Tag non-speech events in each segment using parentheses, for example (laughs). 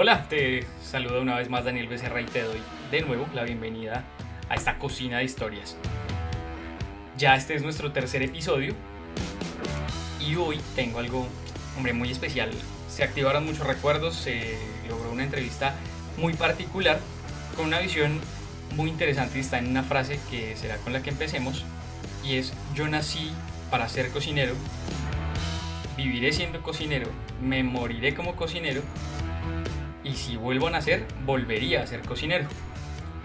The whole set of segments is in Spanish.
Hola, te saludo una vez más Daniel Becerra y te doy de nuevo la bienvenida a esta cocina de historias. Ya este es nuestro tercer episodio y hoy tengo algo, hombre, muy especial. Se activaron muchos recuerdos, se logró una entrevista muy particular con una visión muy interesante y está en una frase que será con la que empecemos y es yo nací para ser cocinero, viviré siendo cocinero, me moriré como cocinero si vuelvo a nacer, volvería a ser cocinero.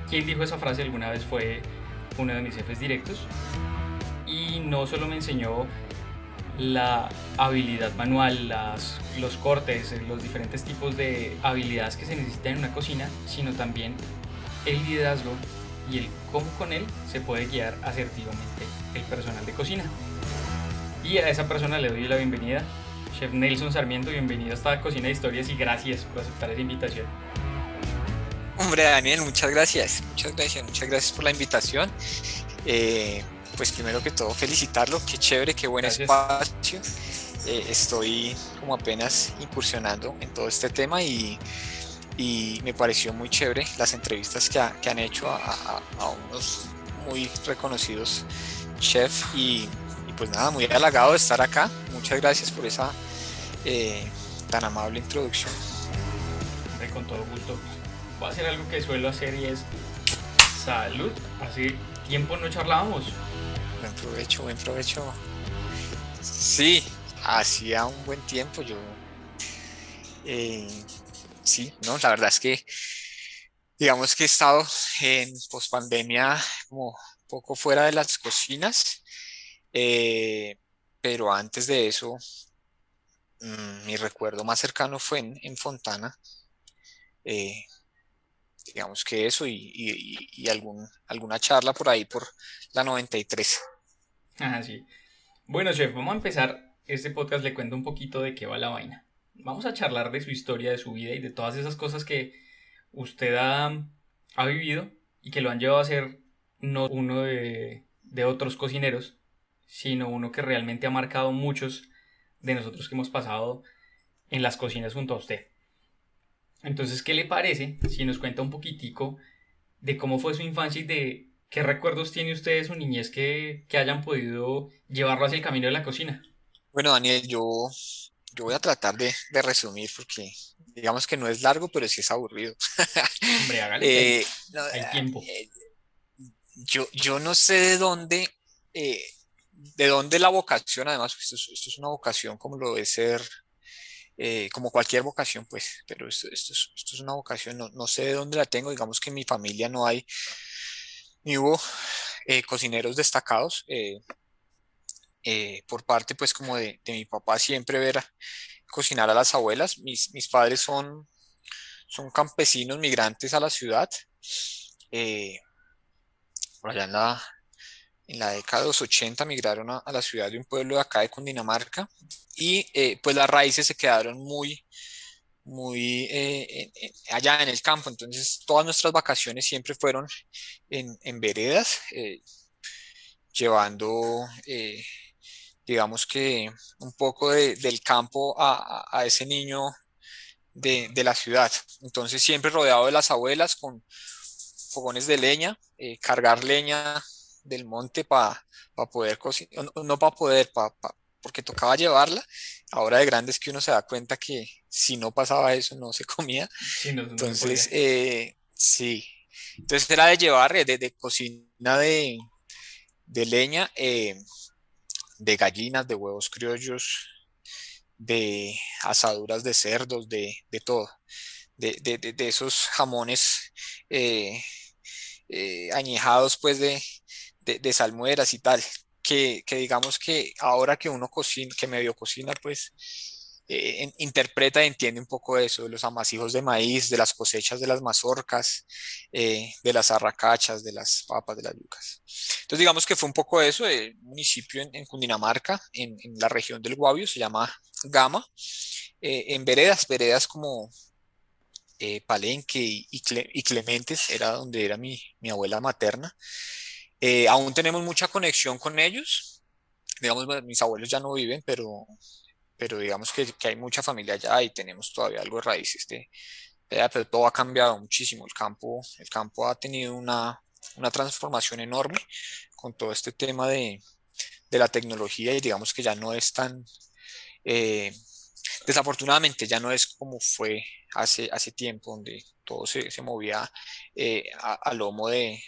Quien dijo esa frase alguna vez fue uno de mis jefes directos y no solo me enseñó la habilidad manual, las, los cortes, los diferentes tipos de habilidades que se necesitan en una cocina, sino también el liderazgo y el cómo con él se puede guiar asertivamente el personal de cocina. Y a esa persona le doy la bienvenida Chef Nelson Sarmiento, bienvenido a esta Cocina de Historias y gracias por aceptar esa invitación. Hombre, Daniel, muchas gracias, muchas gracias, muchas gracias por la invitación. Eh, pues primero que todo, felicitarlo, qué chévere, qué buen espacio. Eh, estoy como apenas incursionando en todo este tema y, y me pareció muy chévere las entrevistas que, que han hecho a, a, a, unos muy reconocidos chefs y pues nada, muy halagado de estar acá. Muchas gracias por esa eh, tan amable introducción. con todo gusto. Voy a hacer algo que suelo hacer y es salud. Hace tiempo no charlábamos. Buen provecho, buen provecho. Sí, hacía un buen tiempo. Yo. Eh, sí, no, la verdad es que digamos que he estado en pospandemia como poco fuera de las cocinas eh, pero antes de eso, mm, mi recuerdo más cercano fue en, Fontana. Eh, digamos que eso y, algún, alguna charla por ahí por la 93. Ah, sí. Bueno, chef, vamos a empezar. Este podcast le cuento un poquito de qué va la vaina. Vamos a charlar de su historia, de su vida y de todas esas cosas que usted ha, ha vivido y que lo han llevado a ser no uno de, de otros cocineros, sino uno que realmente ha marcado muchos de nosotros que hemos pasado en las cocinas junto a usted. Entonces, ¿qué le parece si nos cuenta un poquitico de cómo fue su infancia y de qué recuerdos tiene usted de su niñez que, hayan podido llevarlo hacia el camino de la cocina? Bueno, Daniel, yo, yo voy a tratar de, resumir porque digamos que no es largo, pero sí es aburrido. (laughs) Hombre, hágale. Eh, hay tiempo. Eh, yo, yo no sé de dónde eh, de dónde la vocación, además, esto es, una vocación como lo de ser, eh, como cualquier vocación, pues, pero esto, es, una vocación, no, sé de dónde la tengo, digamos que en mi familia no hay, ni hubo eh, cocineros destacados, eh, por parte, pues, como de, mi papá, siempre ver cocinar a las abuelas, mis, mis padres son, son campesinos migrantes a la ciudad, por allá en la, en la década de los 80 migraron a, la ciudad de un pueblo de acá de Cundinamarca y eh, pues las raíces se quedaron muy, muy eh, allá en el campo. Entonces todas nuestras vacaciones siempre fueron en, veredas, eh, llevando, digamos que un poco del campo a, a, ese niño de, de, la ciudad. Entonces siempre rodeado de las abuelas con fogones de leña, cargar leña del monte para poder cocinar, no, para poder, porque tocaba llevarla. Ahora de grande es que uno se da cuenta que si no pasaba eso no se comía. Entonces, eh, sí. Entonces era de llevar, de, de cocina de, de leña, eh, de gallinas, de huevos criollos, de asaduras de cerdos, de, de todo. De, de, esos jamones eh, añejados pues de, de, de salmueras y tal, que, que, digamos que ahora que uno cocina, que medio cocina, pues eh, interpreta y entiende un poco eso, de los amasijos de maíz, de las cosechas de las mazorcas, eh, de las arracachas, de las papas, de las yucas. Entonces digamos que fue un poco eso, el municipio en, Cundinamarca, en, la región del Guavio, se llama Gama, eh, en veredas, veredas como Palenque y, y, Clementes, era donde era mi, mi abuela materna. Eh, aún tenemos mucha conexión con ellos. Digamos, mis abuelos ya no viven, pero, pero digamos que, que hay mucha familia allá y tenemos todavía algo de raíces de, pero todo ha cambiado muchísimo. El campo, el campo ha tenido una, una transformación enorme con todo este tema de, de la tecnología y digamos que ya no es tan, eh, desafortunadamente ya no es como fue hace, hace tiempo, donde todo se, se movía eh, a, lomo de,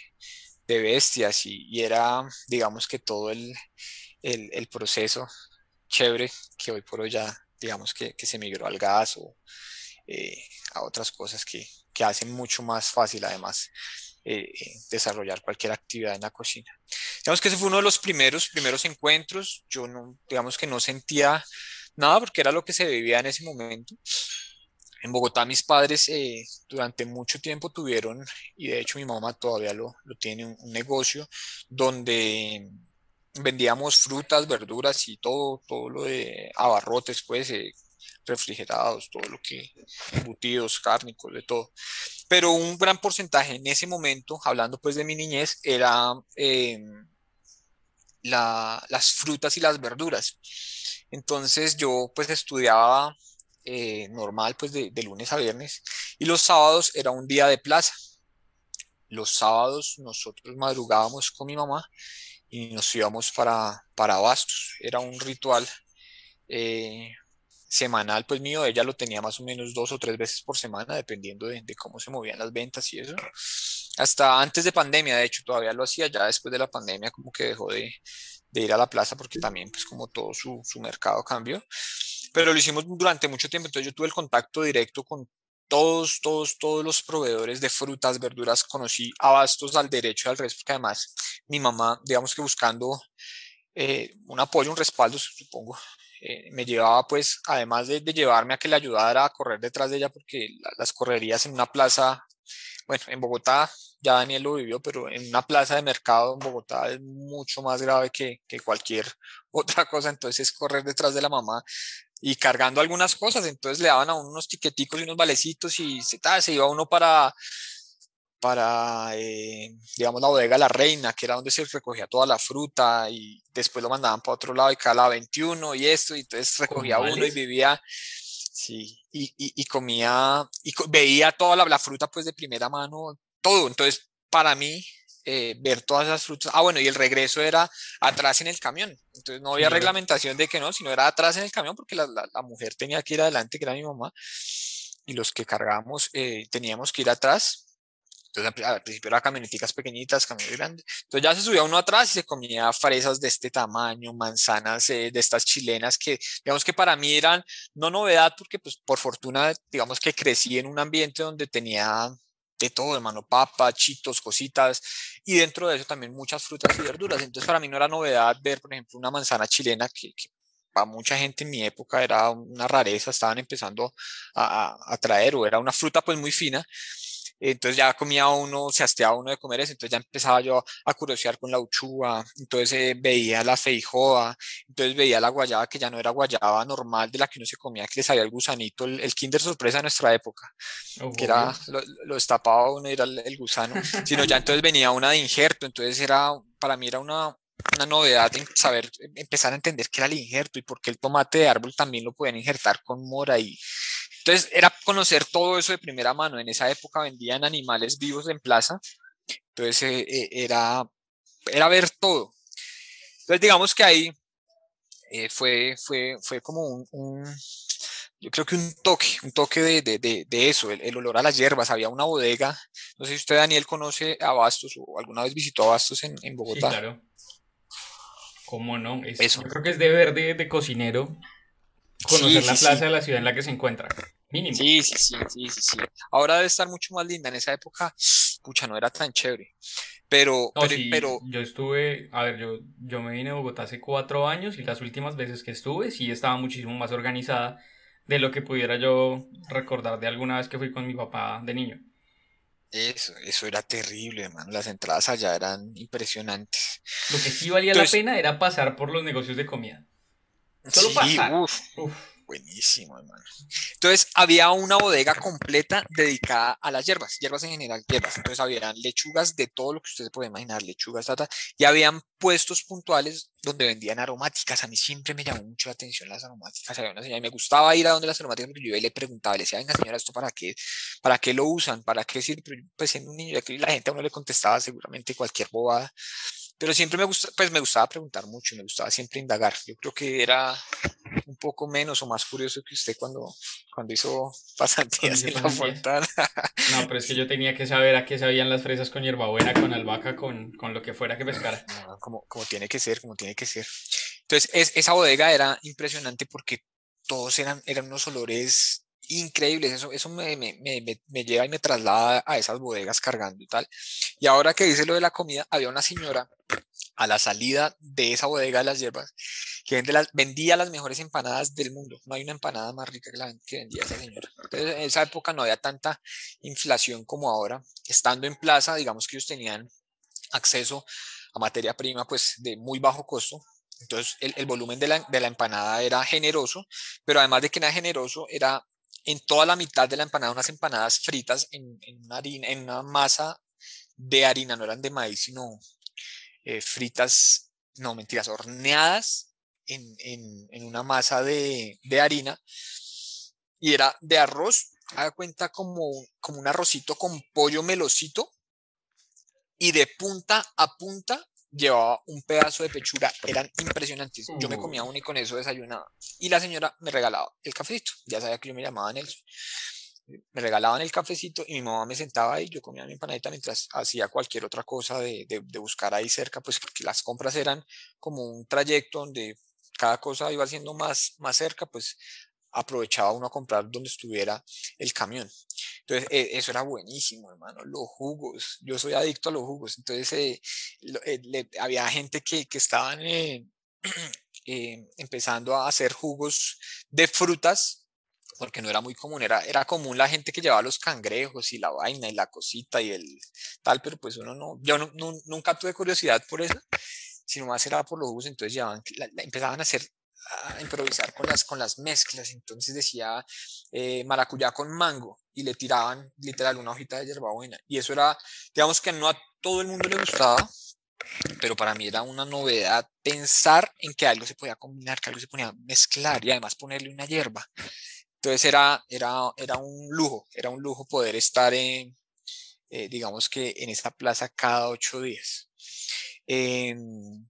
de bestias y, y, era, digamos que todo el, el, proceso chévere que hoy por hoy ya, digamos que, que se migró al gas o eh, a otras cosas que, que hacen mucho más fácil además eh, desarrollar cualquier actividad en la cocina. Digamos que ese fue uno de los primeros, primeros encuentros. Yo no, digamos que no sentía nada porque era lo que se vivía en ese momento. En Bogotá mis padres eh, durante mucho tiempo tuvieron, y de hecho mi mamá todavía lo, lo tiene, un, un, negocio donde vendíamos frutas, verduras y todo, todo lo de abarrotes, pues, eh, refrigerados, todo lo que, embutidos, cárnicos, de todo. Pero un gran porcentaje en ese momento, hablando pues de mi niñez, era eh, la, las frutas y las verduras. Entonces yo pues estudiaba eh, normal pues de, lunes a viernes y los sábados era un día de plaza. Los sábados nosotros madrugábamos con mi mamá y nos íbamos para, para Bastos. Era un ritual eh, semanal, pues mío, ella lo tenía más o menos dos o tres veces por semana, dependiendo de, de, cómo se movían las ventas y eso. Hasta antes de pandemia, de hecho, todavía lo hacía, ya después de la pandemia como que dejó de, de ir a la plaza porque también, pues como todo su, su mercado cambió. Pero lo hicimos durante mucho tiempo, entonces yo tuve el contacto directo con todos, todos, todos los proveedores de frutas, verduras, conocí abastos al derecho y al resto, porque además mi mamá, digamos que buscando eh, un apoyo, un respaldo, supongo, eh, me llevaba pues, además de, llevarme a que le ayudara a correr detrás de ella, porque la, las correrías en una plaza, bueno, en Bogotá, ya Daniel lo vivió, pero en una plaza de mercado en Bogotá es mucho más grave que, que cualquier (laughs) otra cosa, entonces correr detrás de la mamá y cargando algunas cosas, entonces le daban a uno unos tiqueticos y unos valecitos y se, se iba uno para, para eh, digamos, la bodega La Reina, que era donde se recogía toda la fruta y después lo mandaban para otro lado y cada la 21 y esto, y entonces recogía uno y vivía, sí, y, y, y comía, y veía toda la, la, fruta pues de primera mano, todo, entonces para mí eh, ver todas esas frutas. Ah, bueno, y el regreso era atrás en el camión. Entonces no había sí, reglamentación de que no, sino era atrás en el camión porque la, la, la, mujer tenía que ir adelante, que era mi mamá, y los que cargábamos eh, teníamos que ir atrás. Entonces al principio eran camioneticas pequeñitas, camiones grandes. Entonces ya se subía uno atrás y se comía fresas de este tamaño, manzanas eh, de estas chilenas que digamos que para mí eran no novedad porque pues por fortuna digamos que crecí en un ambiente donde tenía de todo, hermano, papa, chitos, cositas, y dentro de eso también muchas frutas y verduras. Entonces para mí no era novedad ver, por ejemplo, una manzana chilena que, que para mucha gente en mi época era una rareza, estaban empezando a, a, a traer, o era una fruta pues muy fina, entonces ya comía uno, se hasteaba uno de comer eso, entonces ya empezaba yo a curiosear con la uchuva, entonces eh, veía la feijoa, entonces veía la guayaba que ya no era guayaba normal de la que uno se comía, que le salía el gusanito, el, el Kinder sorpresa de nuestra época, oh, que era, lo, lo, destapaba uno era el, el gusano, sino ya entonces venía una de injerto, entonces era, para mí era una, una novedad en saber, empezar a entender qué era el injerto y por qué el tomate de árbol también lo podían injertar con mora y entonces era conocer todo eso de primera mano. En esa época vendían animales vivos en plaza, entonces eh, eh, era, era ver todo. Entonces digamos que ahí eh, fue, fue, fue como un, un, yo creo que un toque, un toque de, de, de, de eso, el, el, olor a las hierbas. Había una bodega, no sé si usted Daniel conoce Abastos o alguna vez visitó Abastos en, en Bogotá. Sí, claro. ¿Cómo no? Es, eso. Yo creo que es deber de, de cocinero conocer sí, la plaza de la ciudad en la que se encuentra. Mínimo. Sí, sí, sí, sí, sí, Ahora debe estar mucho más linda. En esa época, pucha, no era tan chévere. Pero, no, pero, sí, pero, yo estuve, a ver, yo, yo me vine a Bogotá hace cuatro años y las últimas veces que estuve sí estaba muchísimo más organizada de lo que pudiera yo recordar de alguna vez que fui con mi papá de niño. Eso, eso era terrible, hermano. Las entradas allá eran impresionantes. Lo que sí valía Entonces, la pena era pasar por los negocios de comida. Solo sí, pasar. Uf, uf. Buenísimo, hermano. Entonces, había una bodega completa dedicada a las hierbas, hierbas en general, hierbas. Entonces, había lechugas de todo lo que usted se puede imaginar, lechugas, tata, y habían puestos puntuales donde vendían aromáticas. A mí siempre me llamó mucho la atención las aromáticas. Había una señora, y me gustaba ir a donde las aromáticas, porque yo le preguntaba, le decía, venga, señora, ¿esto para qué? ¿Para qué lo usan? ¿Para qué sirve? Pues siendo un niño, la gente a uno le contestaba seguramente cualquier bobada pero siempre me gusta, pues me gustaba preguntar mucho, me gustaba siempre indagar. Yo creo que era un poco menos o más curioso que usted cuando, cuando hizo pasantías en la fontana. No, pero es que yo tenía que saber a qué sabían las fresas con hierbabuena, con albahaca, con, con lo que fuera que pescara. (laughs) como, como tiene que ser, como tiene que ser. Entonces, es, esa bodega era impresionante porque todos eran, eran unos olores increíbles, eso, eso me, me, me, me, lleva y me traslada a esas bodegas cargando y tal. Y ahora que dice lo de la comida, había una señora a la salida de esa bodega de las hierbas que vendía las mejores empanadas del mundo. No hay una empanada más rica que la que vendía esa señora. Entonces, en esa época no había tanta inflación como ahora. Estando en plaza, digamos que ellos tenían acceso a materia prima pues de muy bajo costo, entonces el, volumen de la, de la, empanada era generoso, pero además de que era generoso, era en toda la mitad de la empanada unas empanadas fritas en, una, harina, en una masa de harina, no eran de maíz, sino eh, fritas, no mentiras, horneadas en, en, una masa de, de, harina y era de arroz, haga cuenta como, como un arrocito con pollo melocito y de punta a punta llevaba un pedazo de pechuga, eran impresionantes. Yo me comía uno y con eso desayunaba. Y la señora me regalaba el cafecito, ya sabía que yo me llamaba Nelson. Me regalaban el cafecito y mi mamá me sentaba ahí, yo comía mi empanadita mientras hacía cualquier otra cosa de, de, buscar ahí cerca, pues porque las compras eran como un trayecto donde cada cosa iba siendo más, más cerca, pues aprovechaba uno a comprar donde estuviera el camión. Entonces, e, eso era buenísimo, hermano. Los jugos, yo soy adicto a los jugos. Entonces, eh, eh, había gente que, que estaban (clears throat) eh, empezando a hacer jugos de frutas porque no era muy común, era, era común la gente que llevaba los cangrejos y la vaina y la cosita y el tal, pero pues uno no, yo no, nunca tuve curiosidad por eso, sino más era por los jugos, entonces llevaban, empezaban a hacer a improvisar con las, con las mezclas. Entonces decía eh, maracuyá con mango y le tiraban literal una hojita de hierbabuena. Y eso era, digamos que no a todo el mundo le gustaba, pero para mí era una novedad pensar en que algo se podía combinar, que algo se podía mezclar y además ponerle una hierba. Entonces era, era, era un lujo, era un lujo poder estar en, eh, digamos que en esa plaza cada ocho días. Em,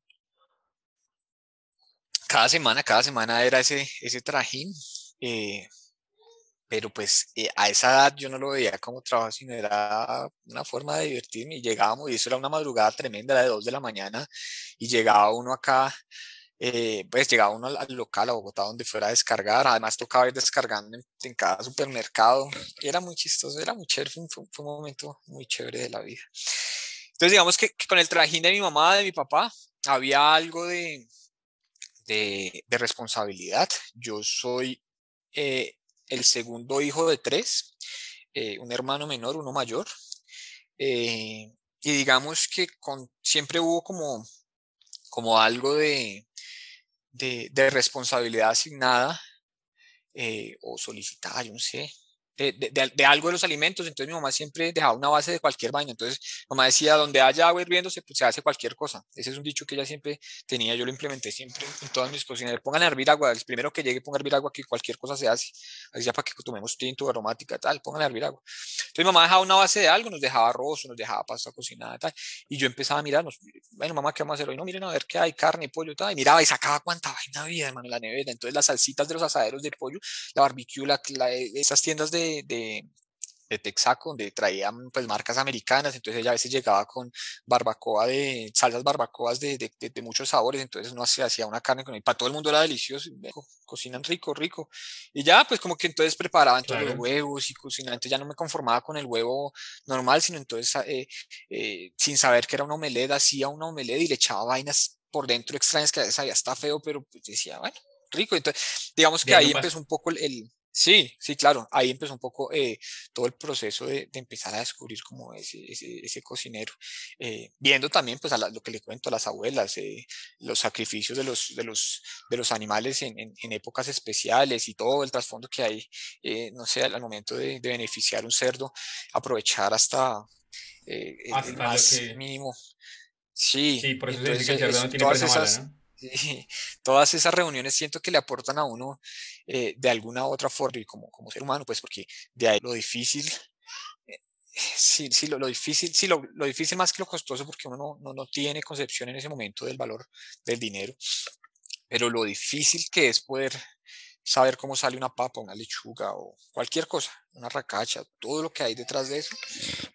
cada semana, cada semana era ese, ese trajín, eh, pero pues eh, a esa edad yo no lo veía como trabajo, sino era una forma de divertirme y llegábamos, y eso era una madrugada tremenda, era de 2 de la mañana, y llegaba uno acá, eh, pues llegaba uno al, local, a Bogotá, donde fuera a descargar, además tocaba ir descargando en, cada supermercado, era muy chistoso, era muy chévere, fue un, momento muy chévere de la vida. Entonces digamos que, que con el trajín de mi mamá, de mi papá, había algo de, de, responsabilidad. Yo soy eh, el segundo hijo de tres, eh, un hermano menor, uno mayor. Eh, y digamos que con, siempre hubo como, como algo de, de, de responsabilidad asignada o solicitada, yo no sé, de, algo de los alimentos, entonces mi mamá siempre dejaba una base de cualquier vaina, entonces mamá decía, donde haya agua hirviéndose, pues se hace cualquier cosa, ese es un dicho que ella siempre tenía, yo lo implementé siempre en todas mis cocinas, pongan a hervir agua, el primero que llegue ponga a hervir agua, que cualquier cosa se hace, así ya para que tomemos tinto, aromática, tal, pongan a hervir agua. Entonces mamá dejaba una base de algo, nos dejaba arroz, nos dejaba pasta cocinada, tal, y yo empezaba a mirar, bueno mamá, ¿qué vamos a hacer hoy? No, miren a ver qué hay, carne, pollo, tal, y miraba y sacaba cuánta vaina había, hermano, en la nevera, entonces las salsitas de los asaderos de pollo, la barbecue, la, esas tiendas de, de de Texaco, donde traían pues marcas americanas, entonces ella a veces llegaba con barbacoa de, salsas barbacoas de, de, de, muchos sabores, entonces uno hacía, hacía una carne con él, para todo el mundo era delicioso, cocinan rico, rico, y ya pues como que entonces preparaban todos los huevos y cocinaban, entonces ya no me conformaba con el huevo normal, sino entonces eh, eh, sin saber que era una omelette, hacía una omelette y le echaba vainas por dentro extrañas que a veces sabía está feo, pero pues decía, bueno, rico, entonces digamos que ahí empezó un poco el Sí, sí, claro. Ahí empezó un poco eh, todo el proceso de, de, empezar a descubrir como ese, ese, ese cocinero. Eh, viendo también, pues, a lo que le cuento a las abuelas, eh, los sacrificios de los, de los, de los animales en, en, en épocas especiales y todo el trasfondo que hay, no sé, al momento de, de, beneficiar un cerdo, aprovechar hasta, hasta el más que... mínimo. Sí, sí, por eso entonces, se dice que el cerdo no tiene presa mala, ¿no? (laughs) todas esas reuniones siento que le aportan a uno eh, de alguna u otra forma y como, como ser humano, pues porque de ahí lo difícil, eh, sí, sí, lo, lo difícil, sí, lo, lo, difícil más que lo costoso porque uno no, no, no tiene concepción en ese momento del valor del dinero, pero lo difícil que es poder saber cómo sale una papa, una lechuga o cualquier cosa, una racacha, todo lo que hay detrás de eso,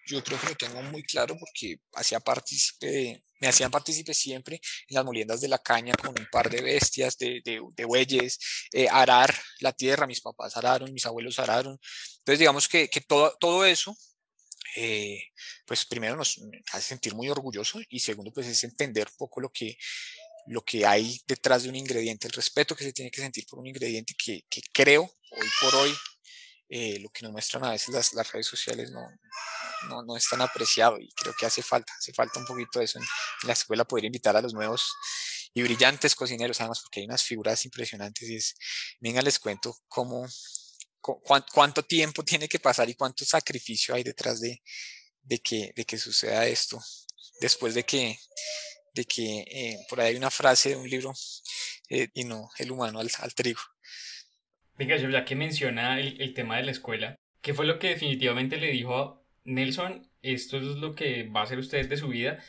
yo creo que lo tengo muy claro porque hacía partícipe me hacían partícipe siempre en las moliendas de la caña con un par de bestias, de, de, de bueyes, eh, arar la tierra, mis papás araron, mis abuelos araron. Entonces digamos que, que todo, todo eso, eh, pues primero nos hace sentir muy orgulloso y segundo pues es entender un poco lo que, lo que hay detrás de un ingrediente, el respeto que se tiene que sentir por un ingrediente que, que creo hoy por hoy, eh, lo que nos muestran a veces las, las redes sociales no, no, no, es tan apreciado y creo que hace falta, hace falta un poquito de eso en, en, la escuela, poder invitar a los nuevos y brillantes cocineros, además porque hay unas figuras impresionantes y es, venga, les cuento cómo, cu cuánto tiempo tiene que pasar y cuánto sacrificio hay detrás de, de, que, de que suceda esto, después de que de que eh, por ahí hay una frase de un libro eh, y no el humano al, al trigo. Venga, ya que menciona el, el, tema de la escuela, ¿qué fue lo que definitivamente le dijo a Nelson? Esto es lo que va a hacer usted de su vida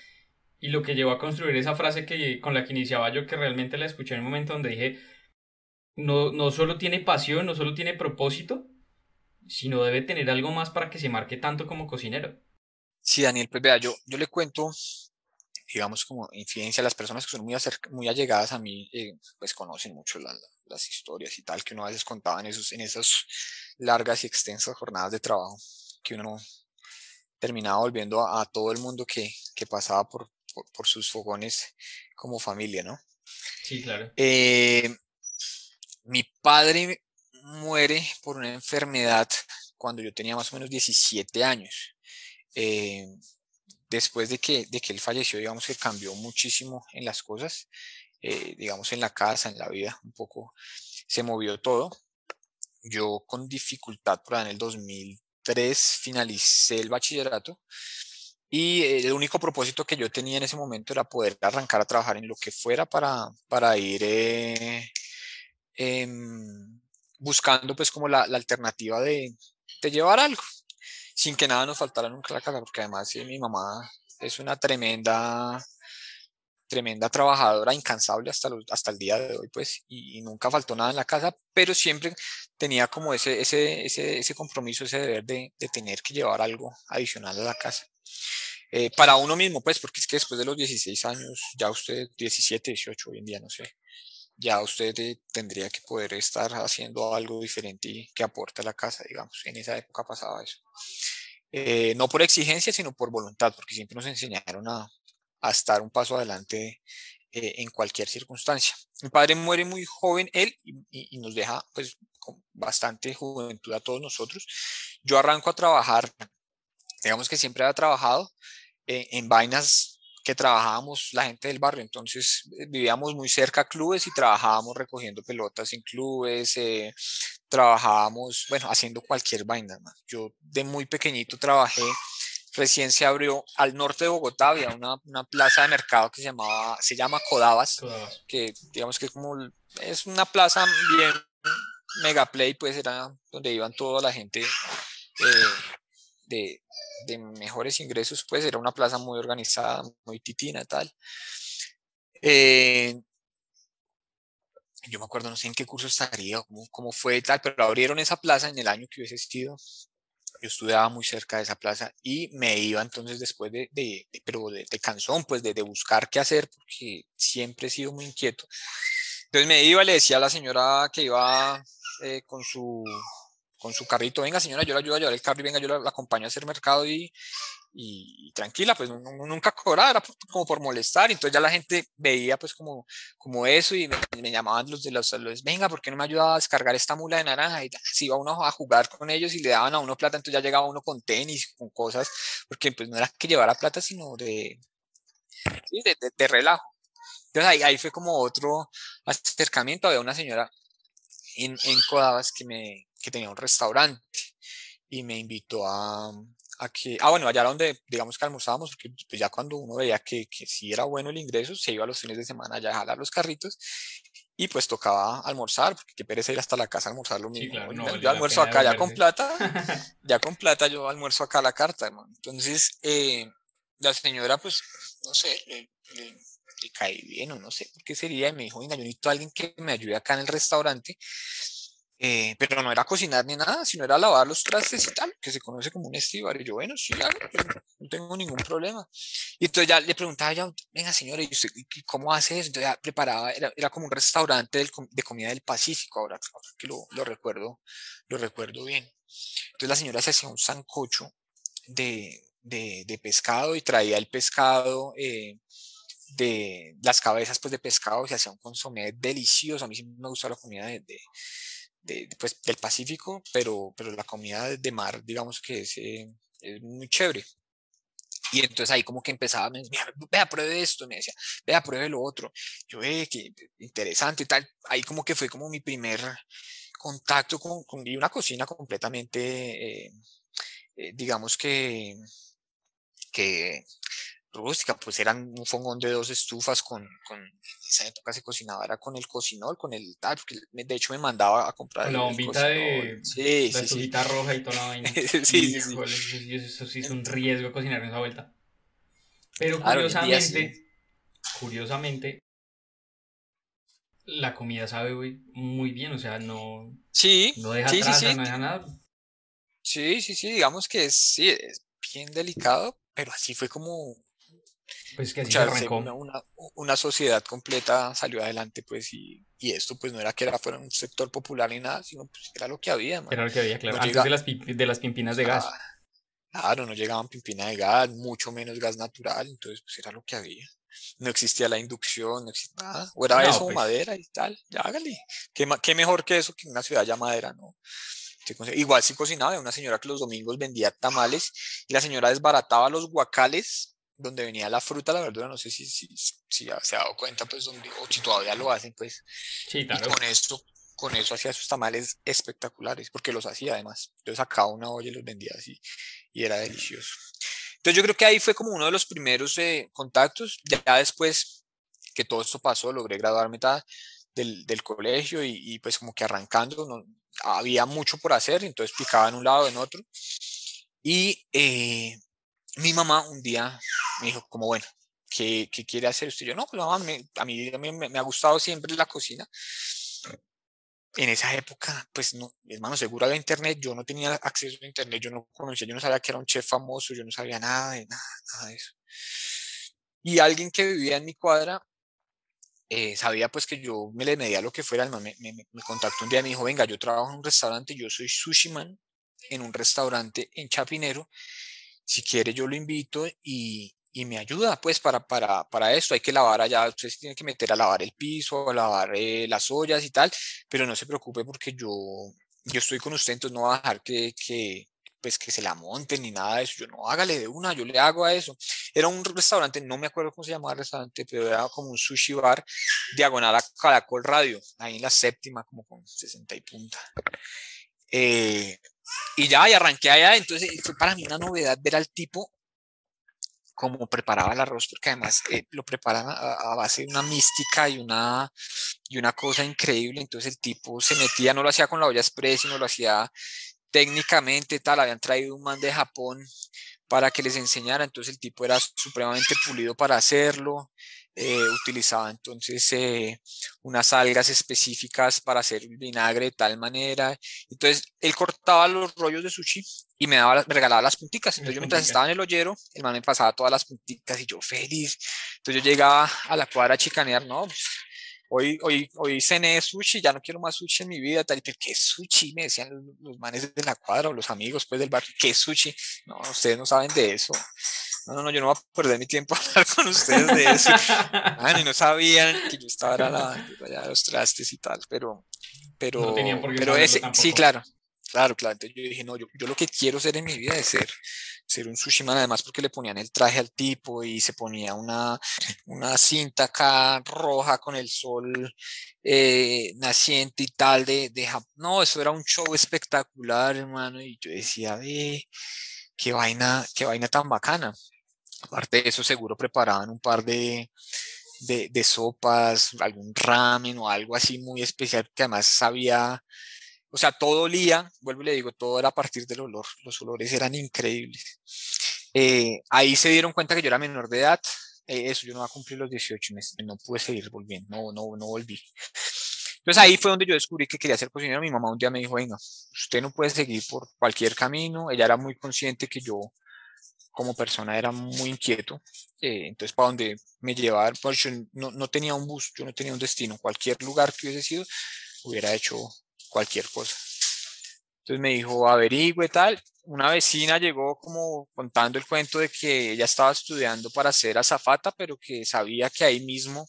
y lo que llevó a construir esa frase que, con la que iniciaba yo, que realmente la escuché en el momento donde dije, no, no solo tiene pasión, no solo tiene propósito, sino debe tener algo más para que se marque tanto como cocinero. Sí, Daniel, pues vea, yo, yo le cuento digamos, como influencia, las personas que son muy, muy allegadas a mí, eh, pues conocen mucho la, la, las historias y tal que uno a veces contaba en, esos, en esas largas y extensas jornadas de trabajo, que uno terminaba volviendo a, a todo el mundo que, que pasaba por, por, por, sus fogones como familia, ¿no? Sí, claro. Eh, mi padre muere por una enfermedad cuando yo tenía más o menos 17 años. Eh, después de que, de que él falleció, digamos que cambió muchísimo en las cosas, eh, digamos en la casa, en la vida, un poco se movió todo. Yo con dificultad por ahí en el 2003 finalicé el bachillerato y el único propósito que yo tenía en ese momento era poder arrancar a trabajar en lo que fuera para, para ir eh, eh, buscando pues como la, la alternativa de, de llevar algo sin que nada nos faltara nunca la casa, porque además sí, mi mamá es una tremenda, tremenda trabajadora, incansable hasta, los, hasta el día de hoy, pues, y, y, nunca faltó nada en la casa, pero siempre tenía como ese, ese, ese, ese compromiso, ese deber de, de, tener que llevar algo adicional a la casa. Eh, para uno mismo, pues, porque es que después de los 16 años, ya usted, 17, 18, hoy en día, no sé, ya usted eh, tendría que poder estar haciendo algo diferente que aporte a la casa, digamos. En esa época pasaba eso. Eh, no por exigencia, sino por voluntad, porque siempre nos enseñaron a, a estar un paso adelante eh, en cualquier circunstancia. Mi padre muere muy joven, él, y, nos deja pues bastante juventud a todos nosotros. Yo arranco a trabajar, digamos que siempre había trabajado en vainas que trabajábamos la gente del barrio, entonces eh, vivíamos muy cerca a clubes y trabajábamos recogiendo pelotas en clubes, eh, trabajábamos, bueno, haciendo cualquier vaina. Man. Yo de muy pequeñito trabajé, recién se abrió al norte de Bogotá, había una, una plaza de mercado que se llamaba, se llama Codabas, que digamos que es como, es una plaza bien mega play, pues era donde iban toda la gente eh, de, de mejores ingresos, pues era una plaza muy organizada, muy titina, tal. Eh, yo me acuerdo, no sé en qué curso estaría, cómo, cómo fue tal, pero abrieron esa plaza en el año que hubiese sido. Yo estudiaba muy cerca de esa plaza y me iba entonces después de, de, pero de, de, canción, pues de, de buscar qué hacer, porque siempre he sido muy inquieto. Entonces me iba, le decía a la señora que iba eh, con su con su carrito, venga señora, yo la ayudo a llevar el carro y venga, yo la, acompaño a hacer mercado y, tranquila, pues nunca cobraba, era como por molestar, entonces ya la gente veía pues como, como eso y me, llamaban los de los, los, venga, ¿por qué no me ayudaba a descargar esta mula de naranja? Y así iba uno a jugar con ellos y le daban a uno plata, entonces ya llegaba uno con tenis, con cosas, porque pues no era que llevara plata, sino de, de, de, relajo. Entonces ahí, ahí, fue como otro acercamiento, había una señora en, en Codabas que, me, que tenía un restaurante y me invitó a, que, ah, bueno, allá donde, digamos que almorzábamos, porque pues, ya cuando uno veía que, que sí era bueno el ingreso, se iba los fines de semana allá a jalar los carritos y pues tocaba almorzar, porque qué pereza ir hasta la casa a almorzar lo mismo. yo almuerzo acá ya con plata, (laughs) ya con plata yo almuerzo acá a la carta, hermano. Entonces, eh, la señora, pues, no sé, le, le, caí bien o no sé por qué sería, y me dijo, venga, yo necesito a alguien que me ayude acá en el restaurante eh, pero no era cocinar ni nada, sino era lavar los trastes y tal, que se conoce como un estibar. Y yo, bueno, sí, no tengo ningún problema. Y entonces ya le preguntaba ya, venga señora, ¿y cómo hace eso? Entonces ya preparaba, era, era como un restaurante de comida del Pacífico, ahora, que lo, lo, recuerdo, lo recuerdo bien. Entonces la señora se hacía un sancocho de, de, de pescado y traía el pescado. Eh, de las cabezas pues de pescado se hacía un consomé delicioso a mí sí me gusta la comida de, pues, del Pacífico, pero, pero la comida de mar, digamos que es, eh, es muy chévere. Y entonces ahí como que empezaba, me decía, vea, pruebe esto, me decía, vea, pruebe lo otro. Yo, ve, qué interesante y tal. Ahí como que fue como mi primer contacto con, con una cocina completamente, eh, eh, digamos que, que rústica, pues eran un fogón de dos estufas con, con en esa época se cocinaba, era con el cocinol, con el tal, porque de hecho me mandaba a comprar. la bombita de sí, la sí, roja y toda la vaina. (laughs) sí, sí, sí. Eso, sí es un riesgo cocinar en esa vuelta. Pero curiosamente, curiosamente, la comida sabe muy bien, o sea, no, sí, no deja traza, no deja nada. Sí, sí, sí, digamos que sí, es bien delicado, pero así fue como pues que así arrancó. Una, una, sociedad completa salió adelante, pues, y, y, esto pues no era que era fuera un sector popular ni nada, sino pues era lo que había. Era lo que había, claro. Antes de, las, de las pimpinas de gas. Claro, no llegaban pimpinas de gas, mucho menos gas natural, entonces pues era lo que había. No existía la inducción, no existía nada. O era eso, pues. madera y tal. Ya hágale. ¿Qué, ¿Qué, mejor que eso que una ciudad ya madera, ¿no? Igual si cocinaba, una señora que los domingos vendía tamales y la señora desbarataba los guacales donde venía la fruta, la verdura, no sé si, si, si se ha dado cuenta, pues, donde, o si todavía lo hacen, pues. Sí, claro. Y con eso, con eso hacía sus tamales espectaculares, porque los hacía además. Yo sacaba una olla y los vendía así, y era delicioso. Entonces yo creo que ahí fue como uno de los primeros eh, contactos. Ya después que todo esto pasó, logré graduarme del, del colegio y, y, pues como que arrancando, no, había mucho por hacer, entonces picaba en un lado, en otro. Y eh, mi mamá un día me dijo como, bueno, ¿qué, qué quiere hacer usted? Yo, no, pues mamá, a mí, me, me, ha gustado siempre la cocina. En esa época, pues no, hermano, seguro había internet, yo no tenía acceso a internet, yo no conocía, yo no sabía que era un chef famoso, yo no sabía nada de nada, nada de eso. Y alguien que vivía en mi cuadra eh, sabía pues que yo me le medía lo que fuera, me, me, me, contactó un día y me dijo, venga, yo trabajo en un restaurante, yo soy sushi man en un restaurante en Chapinero si quiere yo lo invito y, y me ayuda pues para, para, para esto. Hay que lavar allá, usted se tiene que meter a lavar el piso, a lavar eh, las ollas y tal, pero no se preocupe porque yo, yo estoy con usted, entonces no va a dejar que, que, pues que se la monten ni nada de eso. Yo no, hágale de una, yo le hago a eso. Era un restaurante, no me acuerdo cómo se llamaba el restaurante, pero era como un sushi bar diagonal a Caracol Radio, ahí en la séptima, como con 60 y punta. Eh, y ya, y arranqué allá, entonces fue para mí una novedad ver al tipo cómo preparaba el arroz, porque además eh, lo preparan a, base de una mística y una, y una cosa increíble, entonces el tipo se metía, no lo hacía con la olla express, sino lo hacía técnicamente, tal, habían traído un man de Japón para que les enseñara, entonces el tipo era supremamente pulido para hacerlo, eh, utilizaba entonces eh, unas algas específicas para hacer vinagre de tal manera. Entonces él cortaba los rollos de sushi y me, daba, me regalaba las punticas. Entonces yo (laughs) mientras estaba en el hoyero, el man me pasaba todas las punticas y yo feliz. Entonces yo llegaba a la cuadra a chicanear, no, hoy, hoy, hoy cené sushi, ya no quiero más sushi en mi vida, tal, y ¿qué sushi? Me decían los, manes de la cuadra o los amigos pues del barrio, ¿qué sushi? No, ustedes no saben de eso. No, no, no, yo no voy a perder mi tiempo (laughs) a hablar con ustedes de eso. Ah, ni no sabían que yo estaba allá los trastes y tal, pero, pero, pero ese, sí, claro, claro, claro. Entonces yo dije, no, yo, yo lo que quiero ser en mi vida es ser ser un sushi man, además porque le ponían el traje al tipo y se ponía una, una cinta acá roja con el sol eh, naciente y tal de, de No, eso era un show espectacular, hermano, y yo decía, qué vaina, qué vaina tan bacana. Aparte de eso, seguro preparaban un par de, de, sopas, algún ramen o algo así muy especial que además sabía o sea, todo olía, vuelvo y le digo, todo era a partir del olor, los olores eran increíbles. Eh, ahí se dieron cuenta que yo era menor de edad, eh, eso, yo no iba a cumplir los 18 meses, no pude seguir volviendo, no, no, no volví. Entonces ahí fue donde yo descubrí que quería ser cocinero. Mi mamá un día me dijo, venga, usted no puede seguir por cualquier camino. Ella era muy consciente que yo como persona era muy inquieto. Eh, entonces para donde me llevar, pues yo no, no tenía un bus, yo no tenía un destino. Cualquier lugar que hubiese sido, hubiera hecho cualquier cosa. Entonces me dijo, averigüe tal. Una vecina llegó como contando el cuento de que ella estaba estudiando para ser azafata, pero que sabía que ahí mismo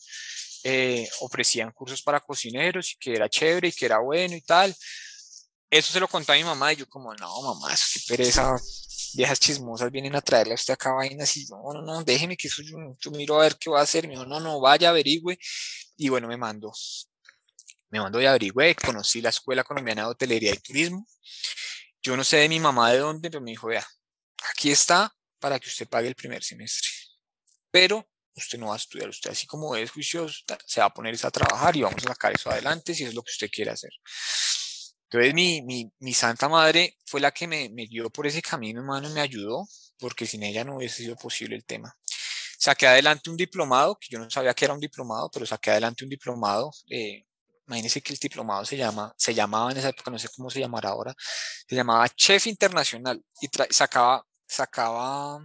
eh, ofrecían cursos para cocineros y que era chévere y que era bueno y tal. Eso se lo contó a mi mamá y yo como, no, mamá, qué pereza, viejas chismosas vienen a traerle a usted acá vainas y no, no, no, déjeme que eso yo, yo miro a ver qué va a hacer. Me dijo, no, no, vaya, averigüe. Y bueno, me mandó me mandó y averigüé, conocí la Escuela Colombiana de Hotelería y Turismo. Yo no sé de mi mamá de dónde, pero me dijo, vea, aquí está para que usted pague el primer semestre. Pero usted no va a estudiar, usted así como es juicioso, se va a poner a trabajar y vamos a sacar eso adelante si es lo que usted quiere hacer. Entonces mi, mi, santa madre fue la que me, me guió por ese camino, hermano, me ayudó, porque sin ella no hubiese sido posible el tema. Saqué adelante un diplomado, que yo no sabía que era un diplomado, pero saqué adelante un diplomado eh, imagínense que el diplomado se llama, se llamaba en esa época, no sé cómo se llamará ahora, se llamaba Chef Internacional y sacaba, sacaba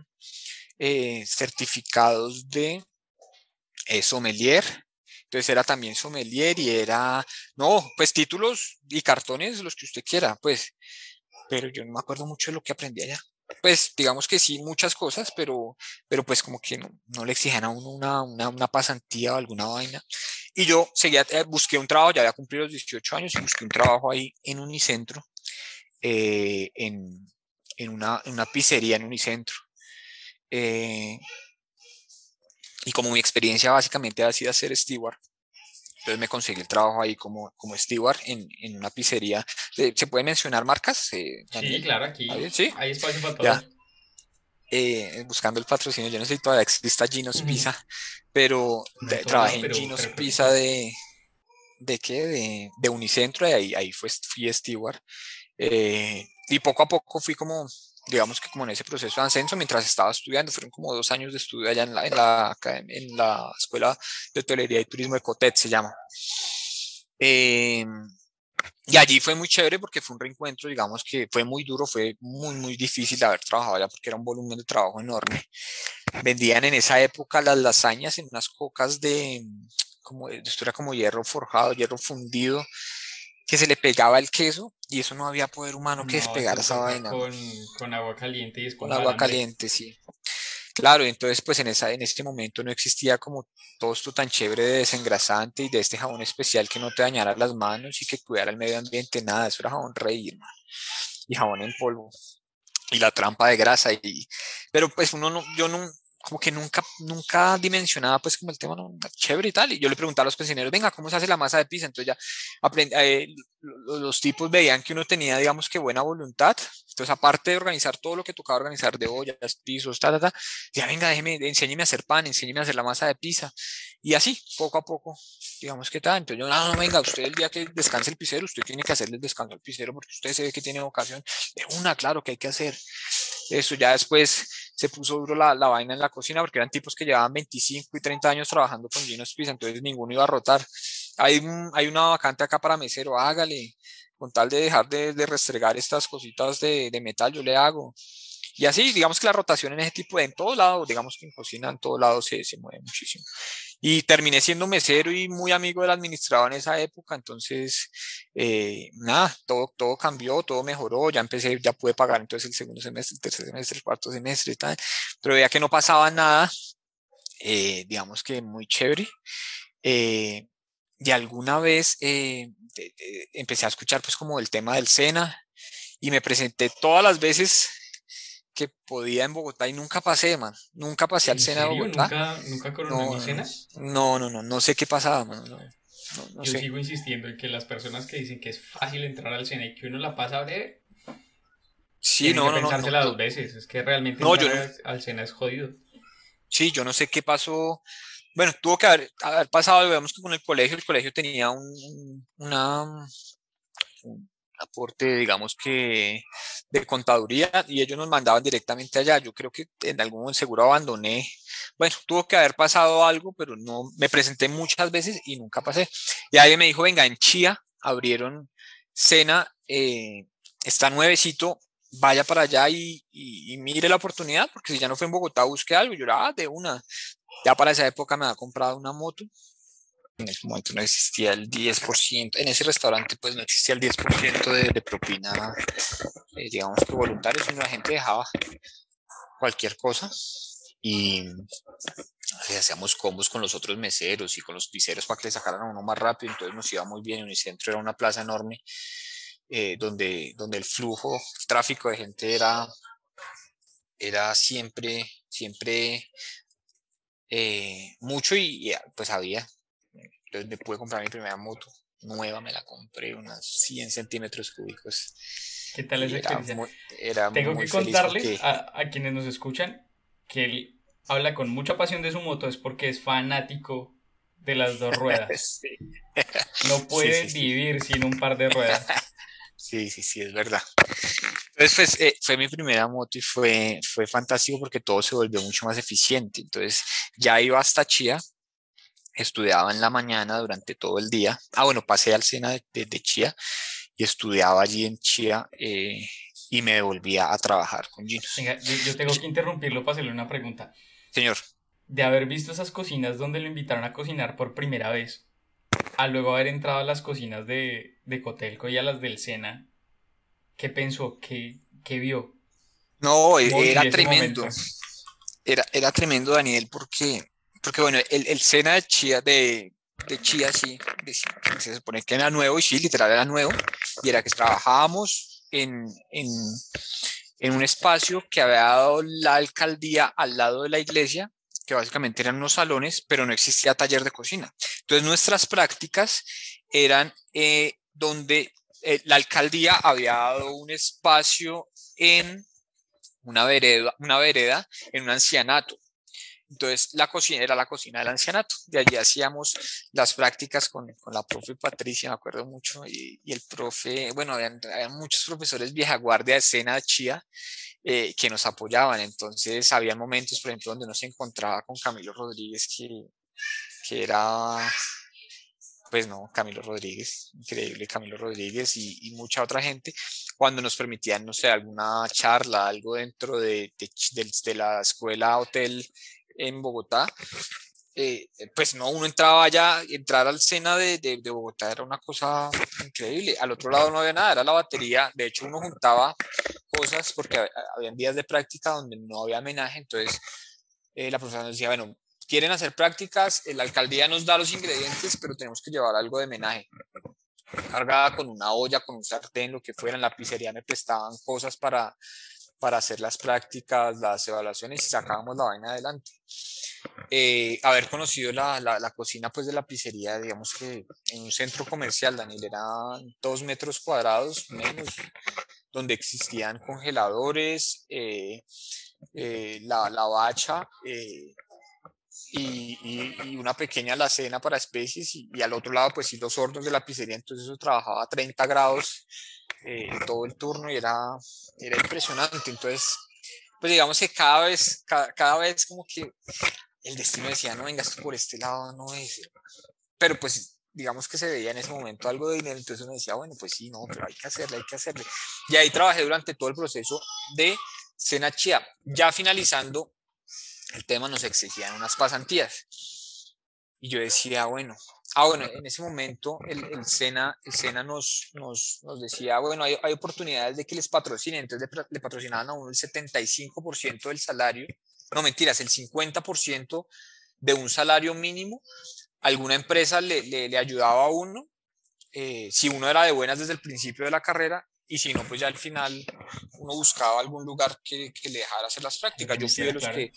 eh, certificados de eh, sommelier, entonces era también sommelier y era, no, pues títulos y cartones, los que usted quiera, pues, pero yo no me acuerdo mucho de lo que aprendí allá pues digamos que sí, muchas cosas, pero, pero pues como que no, no le exigen a uno una, una, una, pasantía o alguna vaina. Y yo seguía, eh, busqué un trabajo, ya había cumplido los 18 años y busqué un trabajo ahí en Unicentro, eh, en, en, una, en, una, pizzería en Unicentro. Eh, y como mi experiencia básicamente ha sido hacer steward, entonces me conseguí el trabajo ahí como, como steward en, en una pizzería. ¿Se pueden mencionar marcas? Eh, sí, claro, aquí. ¿Sí? Hay espacio para todos. Eh, buscando el patrocinio, yo no sé si todavía exista Ginos Pizza, pero trabajé en Ginos Pizza de, ¿de qué? De, de Unicentro, y ahí, ahí fue, fui steward. Eh, y poco a poco fui como digamos que como en ese proceso de ascenso, mientras estaba estudiando, fueron como dos años de estudio allá en la, en la, en la Escuela de Hotelería y Turismo de Cotet, se llama. Em, y allí fue muy chévere porque fue un reencuentro, digamos que fue muy duro, fue muy, muy difícil de haber trabajado allá porque era un volumen de trabajo enorme. Vendían en esa época las lasañas en unas cocas de, como, esto era como hierro forjado, hierro fundido, que se le pegaba el queso y eso no había poder humano que despegara esa vaina. Con, con, agua caliente y Con agua caliente, sí. Claro, entonces pues en, esa, en este momento no existía como todo esto tan chévere de desengrasante y de este jabón especial que no te dañara las manos y que cuidara el medio ambiente, nada, eso era jabón rey, y jabón en polvo y la trampa de grasa y pero pues uno no, yo no, como que nunca, nunca dimensionaba pues como el tema no, chévere y tal. Y yo le preguntaba a los cocineros, venga, ¿cómo se hace la masa de pizza? Entonces ya aprendí, eh, los tipos veían que uno tenía, digamos que buena voluntad. Entonces aparte de organizar todo lo que tocaba organizar de ollas, pisos, ta, ta, ta, ya venga, déjeme, enséñeme a hacer pan, enséñeme a hacer la masa de pizza. Y así, poco a poco, digamos que tal. Entonces yo, no, no, venga, usted el día que descanse el pisero, usted tiene que hacerle el descanso al pisero porque usted se ve que tiene vocación. De una, claro, que hay que hacer. Eso ya después se puso duro la, la, vaina en la cocina porque eran tipos que llevaban 25 y 30 años trabajando con Ginos Pizza, entonces ninguno iba a rotar. Hay, hay una vacante acá para mesero, hágale, con tal de dejar de, de restregar estas cositas de, de, metal, yo le hago. Y así, digamos que la rotación en ese tipo de, en todos lados, digamos que en cocina en todos lados se, se mueve muchísimo. Y terminé siendo mesero y muy amigo del administrador en esa época, entonces, eh, nada, todo, todo cambió, todo mejoró, ya empecé, ya pude pagar entonces el segundo semestre, el tercer semestre, el cuarto semestre y tal, pero veía que no pasaba nada, eh, digamos que muy chévere. Eh, y alguna vez empecé a escuchar pues como el tema del SENA y me presenté todas las veces que podía en Bogotá y nunca pasé, man. Nunca pasé al Sena de Bogotá. ¿Nunca, nunca no, Sena? No, no, no, no sé qué pasaba, man. Yo sigo insistiendo en que las personas que dicen que es fácil entrar al Sena y que uno la pasa breve. Sí, no, que no, pensársela dos veces. Es que realmente no, yo al Sena es jodido. Sí, yo no sé qué pasó. Bueno, tuvo que haber, haber pasado, digamos que con el colegio, el colegio tenía un, una, aporte, digamos que de contaduría y ellos nos mandaban directamente allá. Yo creo que en algún seguro abandoné. Bueno, tuvo que haber pasado algo, pero no me presenté muchas veces y nunca pasé. Y alguien me dijo, venga, en Chía abrieron cena, eh, está nuevecito, vaya para allá y, mire la oportunidad, porque si ya no fue en Bogotá, busque algo. Yo era ah, de una. Ya para esa época me había comprado una moto en ese momento no existía el 10%, en ese restaurante pues no existía el 10% de, de, propina, eh, digamos que voluntario, sino la gente dejaba cualquier cosa y hacíamos combos con los otros meseros y con los piseros para que le sacaran a uno más rápido, entonces nos iba muy bien, en el centro era una plaza enorme eh, donde, donde el flujo, el tráfico de gente era, era siempre, siempre eh, mucho y, pues había entonces me pude comprar mi primera moto nueva, me la compré, unas 100 centímetros cúbicos. ¿Qué tal esa experiencia? Tengo que contarles a, a, quienes nos escuchan que él habla con mucha pasión de su moto, es porque es fanático de las dos ruedas. (laughs) No puede vivir sin un par de ruedas. (laughs) Sí, sí, sí, es verdad. Entonces pues, eh, fue mi primera moto y fue, fue fantástico porque todo se volvió mucho más eficiente. Entonces ya iba hasta Chía, estudiaba en la mañana durante todo el día. Ah, bueno, pasé al Sena de, de, Chía y estudiaba allí en Chía eh, y me devolvía a trabajar con Gino. Venga, yo, tengo que interrumpirlo para hacerle una pregunta. Señor. De haber visto esas cocinas donde lo invitaron a cocinar por primera vez, a luego haber entrado a las cocinas de, de Cotelco y a las del Sena, ¿qué pensó? ¿Qué, qué vio? No, e, era tremendo. Era, era tremendo, Daniel, porque porque bueno, el, el Sena de Chía, de, de Chía, sí, se supone que era nuevo, y sí, literal era nuevo, y era que trabajábamos en, en, en un espacio que había dado la alcaldía al lado de la iglesia, que básicamente eran unos salones, pero no existía taller de cocina. Entonces nuestras prácticas eran eh, donde eh, la alcaldía había dado un espacio en una vereda, una vereda en un ancianato. Entonces, la cocina era la cocina del ancianato. De allí hacíamos las prácticas con, con la profe Patricia, me acuerdo mucho, y, el profe, bueno, habían, muchos profesores vieja guardia de escena Chía eh, que nos apoyaban. Entonces, había momentos, por ejemplo, donde uno se encontraba con Camilo Rodríguez, que, que era, pues no, Camilo Rodríguez, increíble Camilo Rodríguez y, mucha otra gente, cuando nos permitían, no sé, alguna charla, algo dentro de, de, de, de la escuela, hotel en Bogotá, eh, pues no, uno entraba allá, entrar al Sena de, de, de, Bogotá era una cosa increíble. Al otro lado no había nada, era la batería. De hecho, uno juntaba cosas porque había días de práctica donde no había homenaje. Entonces, eh, la profesora nos decía, bueno, quieren hacer prácticas, la alcaldía nos da los ingredientes, pero tenemos que llevar algo de homenaje. Cargada con una olla, con un sartén, lo que fuera. En la pizzería me prestaban cosas para para hacer las prácticas, las evaluaciones y sacábamos la vaina adelante. Eh, haber conocido la, la, cocina pues de la pizzería, digamos que en un centro comercial, Daniel, eran dos metros cuadrados menos, donde existían congeladores, eh, eh, la, la, bacha y, y, y, una pequeña alacena para especies y, y, al otro lado pues sí los hornos de la pizzería, entonces eso trabajaba a 30 grados eh, todo el turno y era, era impresionante. Entonces, pues digamos que cada vez, cada, cada, vez como que el destino decía, no vengas por este lado, no es. Pero pues digamos que se veía en ese momento algo de dinero, entonces uno decía, bueno, pues sí, no, pero hay que hacerle, hay que hacerle. Y ahí trabajé durante todo el proceso de Senachia. Ya finalizando el tema nos exigían unas pasantías. Y yo decía, bueno, ah, bueno, en ese momento el, el SENA, el SENA nos, nos, nos decía, bueno, hay, hay, oportunidades de que les patrocinen, entonces le, le patrocinaban a uno el 75% del salario, no mentiras, el 50% de un salario mínimo, alguna empresa le, le, le ayudaba a uno, eh, si uno era de buenas desde el principio de la carrera, y si no, pues ya al final uno buscaba algún lugar que, que le dejara hacer las prácticas. Yo fui de los claro. que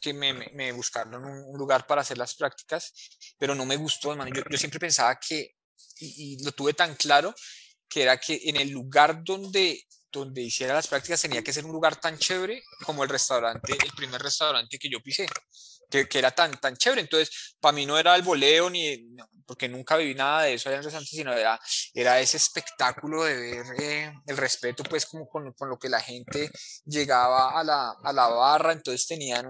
que me, me buscaron un, lugar para hacer las prácticas, pero no me gustó, hermano. Yo, yo siempre pensaba que, y, y, lo tuve tan claro, que era que en el lugar donde, donde hiciera las prácticas tenía que ser un lugar tan chévere como el restaurante, el primer restaurante que yo pisé que, era tan, tan chévere. Entonces, para mí no era el voleo, ni, porque nunca viví nada de eso allá en sino era, era ese espectáculo de ver eh, el respeto, pues, como con, con, lo que la gente llegaba a la, a la barra, entonces tenían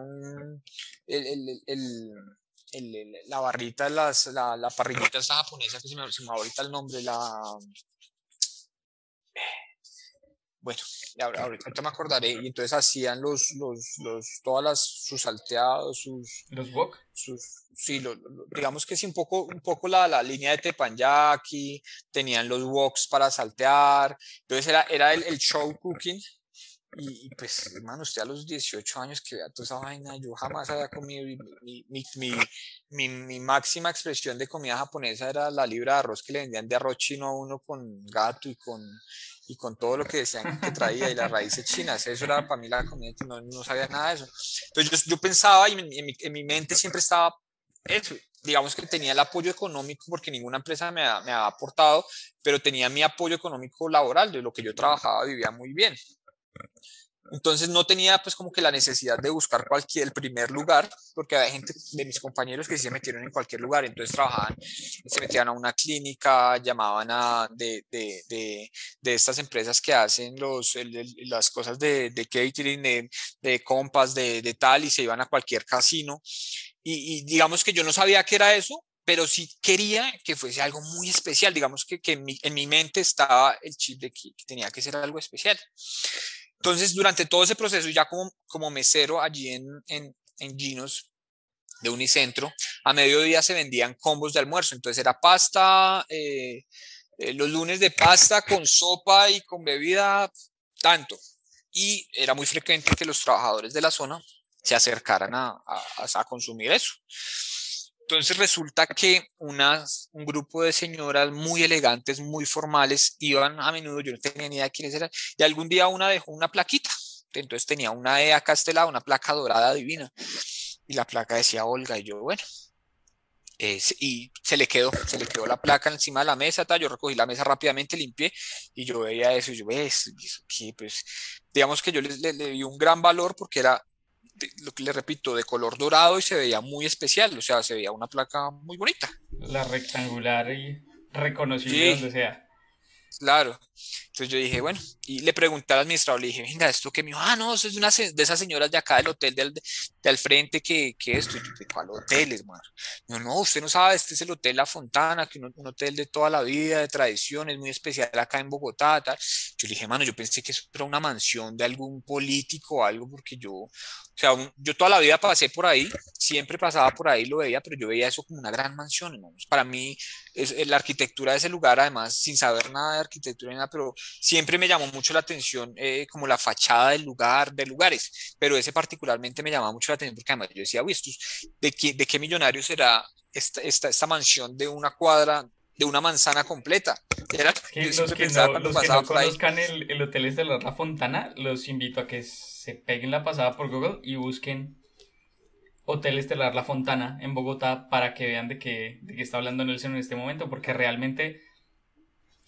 el, el el, la barrita, las, la, la parrillita esta japonesa que se me, se me ahorita el nombre, la bueno, ahorita, ahorita me acordaré, y entonces hacían los, los, los, todas las, sus salteados, sus... ¿Los wok? Sus, sí, lo, lo, digamos que sí, un poco, un poco la, la línea de tepanyaki, tenían los woks para saltear, entonces era, era el, el show cooking, y, y, pues, hermano, usted a los 18 años que vea toda esa vaina, yo jamás había comido, mi, mi, mi, mi, mi máxima expresión de comida japonesa era la libra de arroz que le vendían de arroz chino a uno con gato y con y con todo lo que decían que traía y las raíces chinas. Eso era para mí la comida, no, no sabía nada de eso. Entonces yo, yo pensaba y en, en, mi, en, mi, mente siempre estaba eso. Digamos que tenía el apoyo económico porque ninguna empresa me ha, me ha aportado, pero tenía mi apoyo económico laboral, de lo que yo trabajaba vivía muy bien. Entonces no tenía pues como que la necesidad de buscar cualquier el primer lugar, porque había gente de mis compañeros que se metieron en cualquier lugar, entonces trabajaban, se metían a una clínica, llamaban a de, de, de, de estas empresas que hacen los, el, el, las cosas de, de catering, de, de compas, de, de tal, y se iban a cualquier casino. Y, y digamos que yo no sabía qué era eso, pero sí quería que fuese algo muy especial, digamos que, que en, mi, en mi mente estaba el chip de que, que tenía que ser algo especial. Entonces, durante todo ese proceso, ya como, como mesero allí en, en, en Ginos de Unicentro, a mediodía se vendían combos de almuerzo. Entonces era pasta, eh, eh, los lunes de pasta con sopa y con bebida, tanto. Y era muy frecuente que los trabajadores de la zona se acercaran a, a, a consumir eso. Entonces resulta que unas, un grupo de señoras muy elegantes, muy formales, iban a menudo, yo no tenía ni idea de quiénes eran, y algún día una dejó una plaquita. Entonces tenía una E acá a este lado, una placa dorada divina. Y la placa decía Olga, y yo, bueno. Y se le quedó, se le quedó la placa encima de la mesa, tal, yo recogí la mesa rápidamente, limpié, y yo veía eso, y yo, ves. Pues, digamos que yo le, le, le di un gran valor porque era lo que le repito, de color dorado y se veía muy especial, o sea, se veía una placa muy bonita. La rectangular y reconocible sí, donde sea. Claro. Entonces yo dije, bueno, y le pregunté al administrador, le dije, venga, esto que me dijo, ah, no, eso es de, una, de esas señoras de acá del hotel del, de, al frente que, que esto, yo, ¿de cuál hotel es, man? No, no, usted no sabe, este es el Hotel La Fontana, que un, un hotel de toda la vida, de tradiciones, muy especial acá en Bogotá, tal. Yo le dije, mano, yo pensé que eso era una mansión de algún político o algo, porque yo, o sea, un, yo toda la vida pasé por ahí, siempre pasaba por ahí, lo veía, pero yo veía eso como una gran mansión, hermanos. Para mí, es, la arquitectura de ese lugar, además, sin saber nada de arquitectura ni nada, pero siempre me llamó mucho la atención eh, como la fachada del lugar, de lugares, pero ese particularmente me llamaba mucho la atención porque además yo decía, uy, ¿de qué, de qué millonario será esta, esta, esta mansión de una cuadra, de una manzana completa? Era, es los que no, los que no conozcan el, el Hotel Estelar La Fontana, los invito a que se peguen la pasada por Google y busquen Hotel Estelar La Fontana en Bogotá para que vean de qué, de qué está hablando Nelson en este momento, porque realmente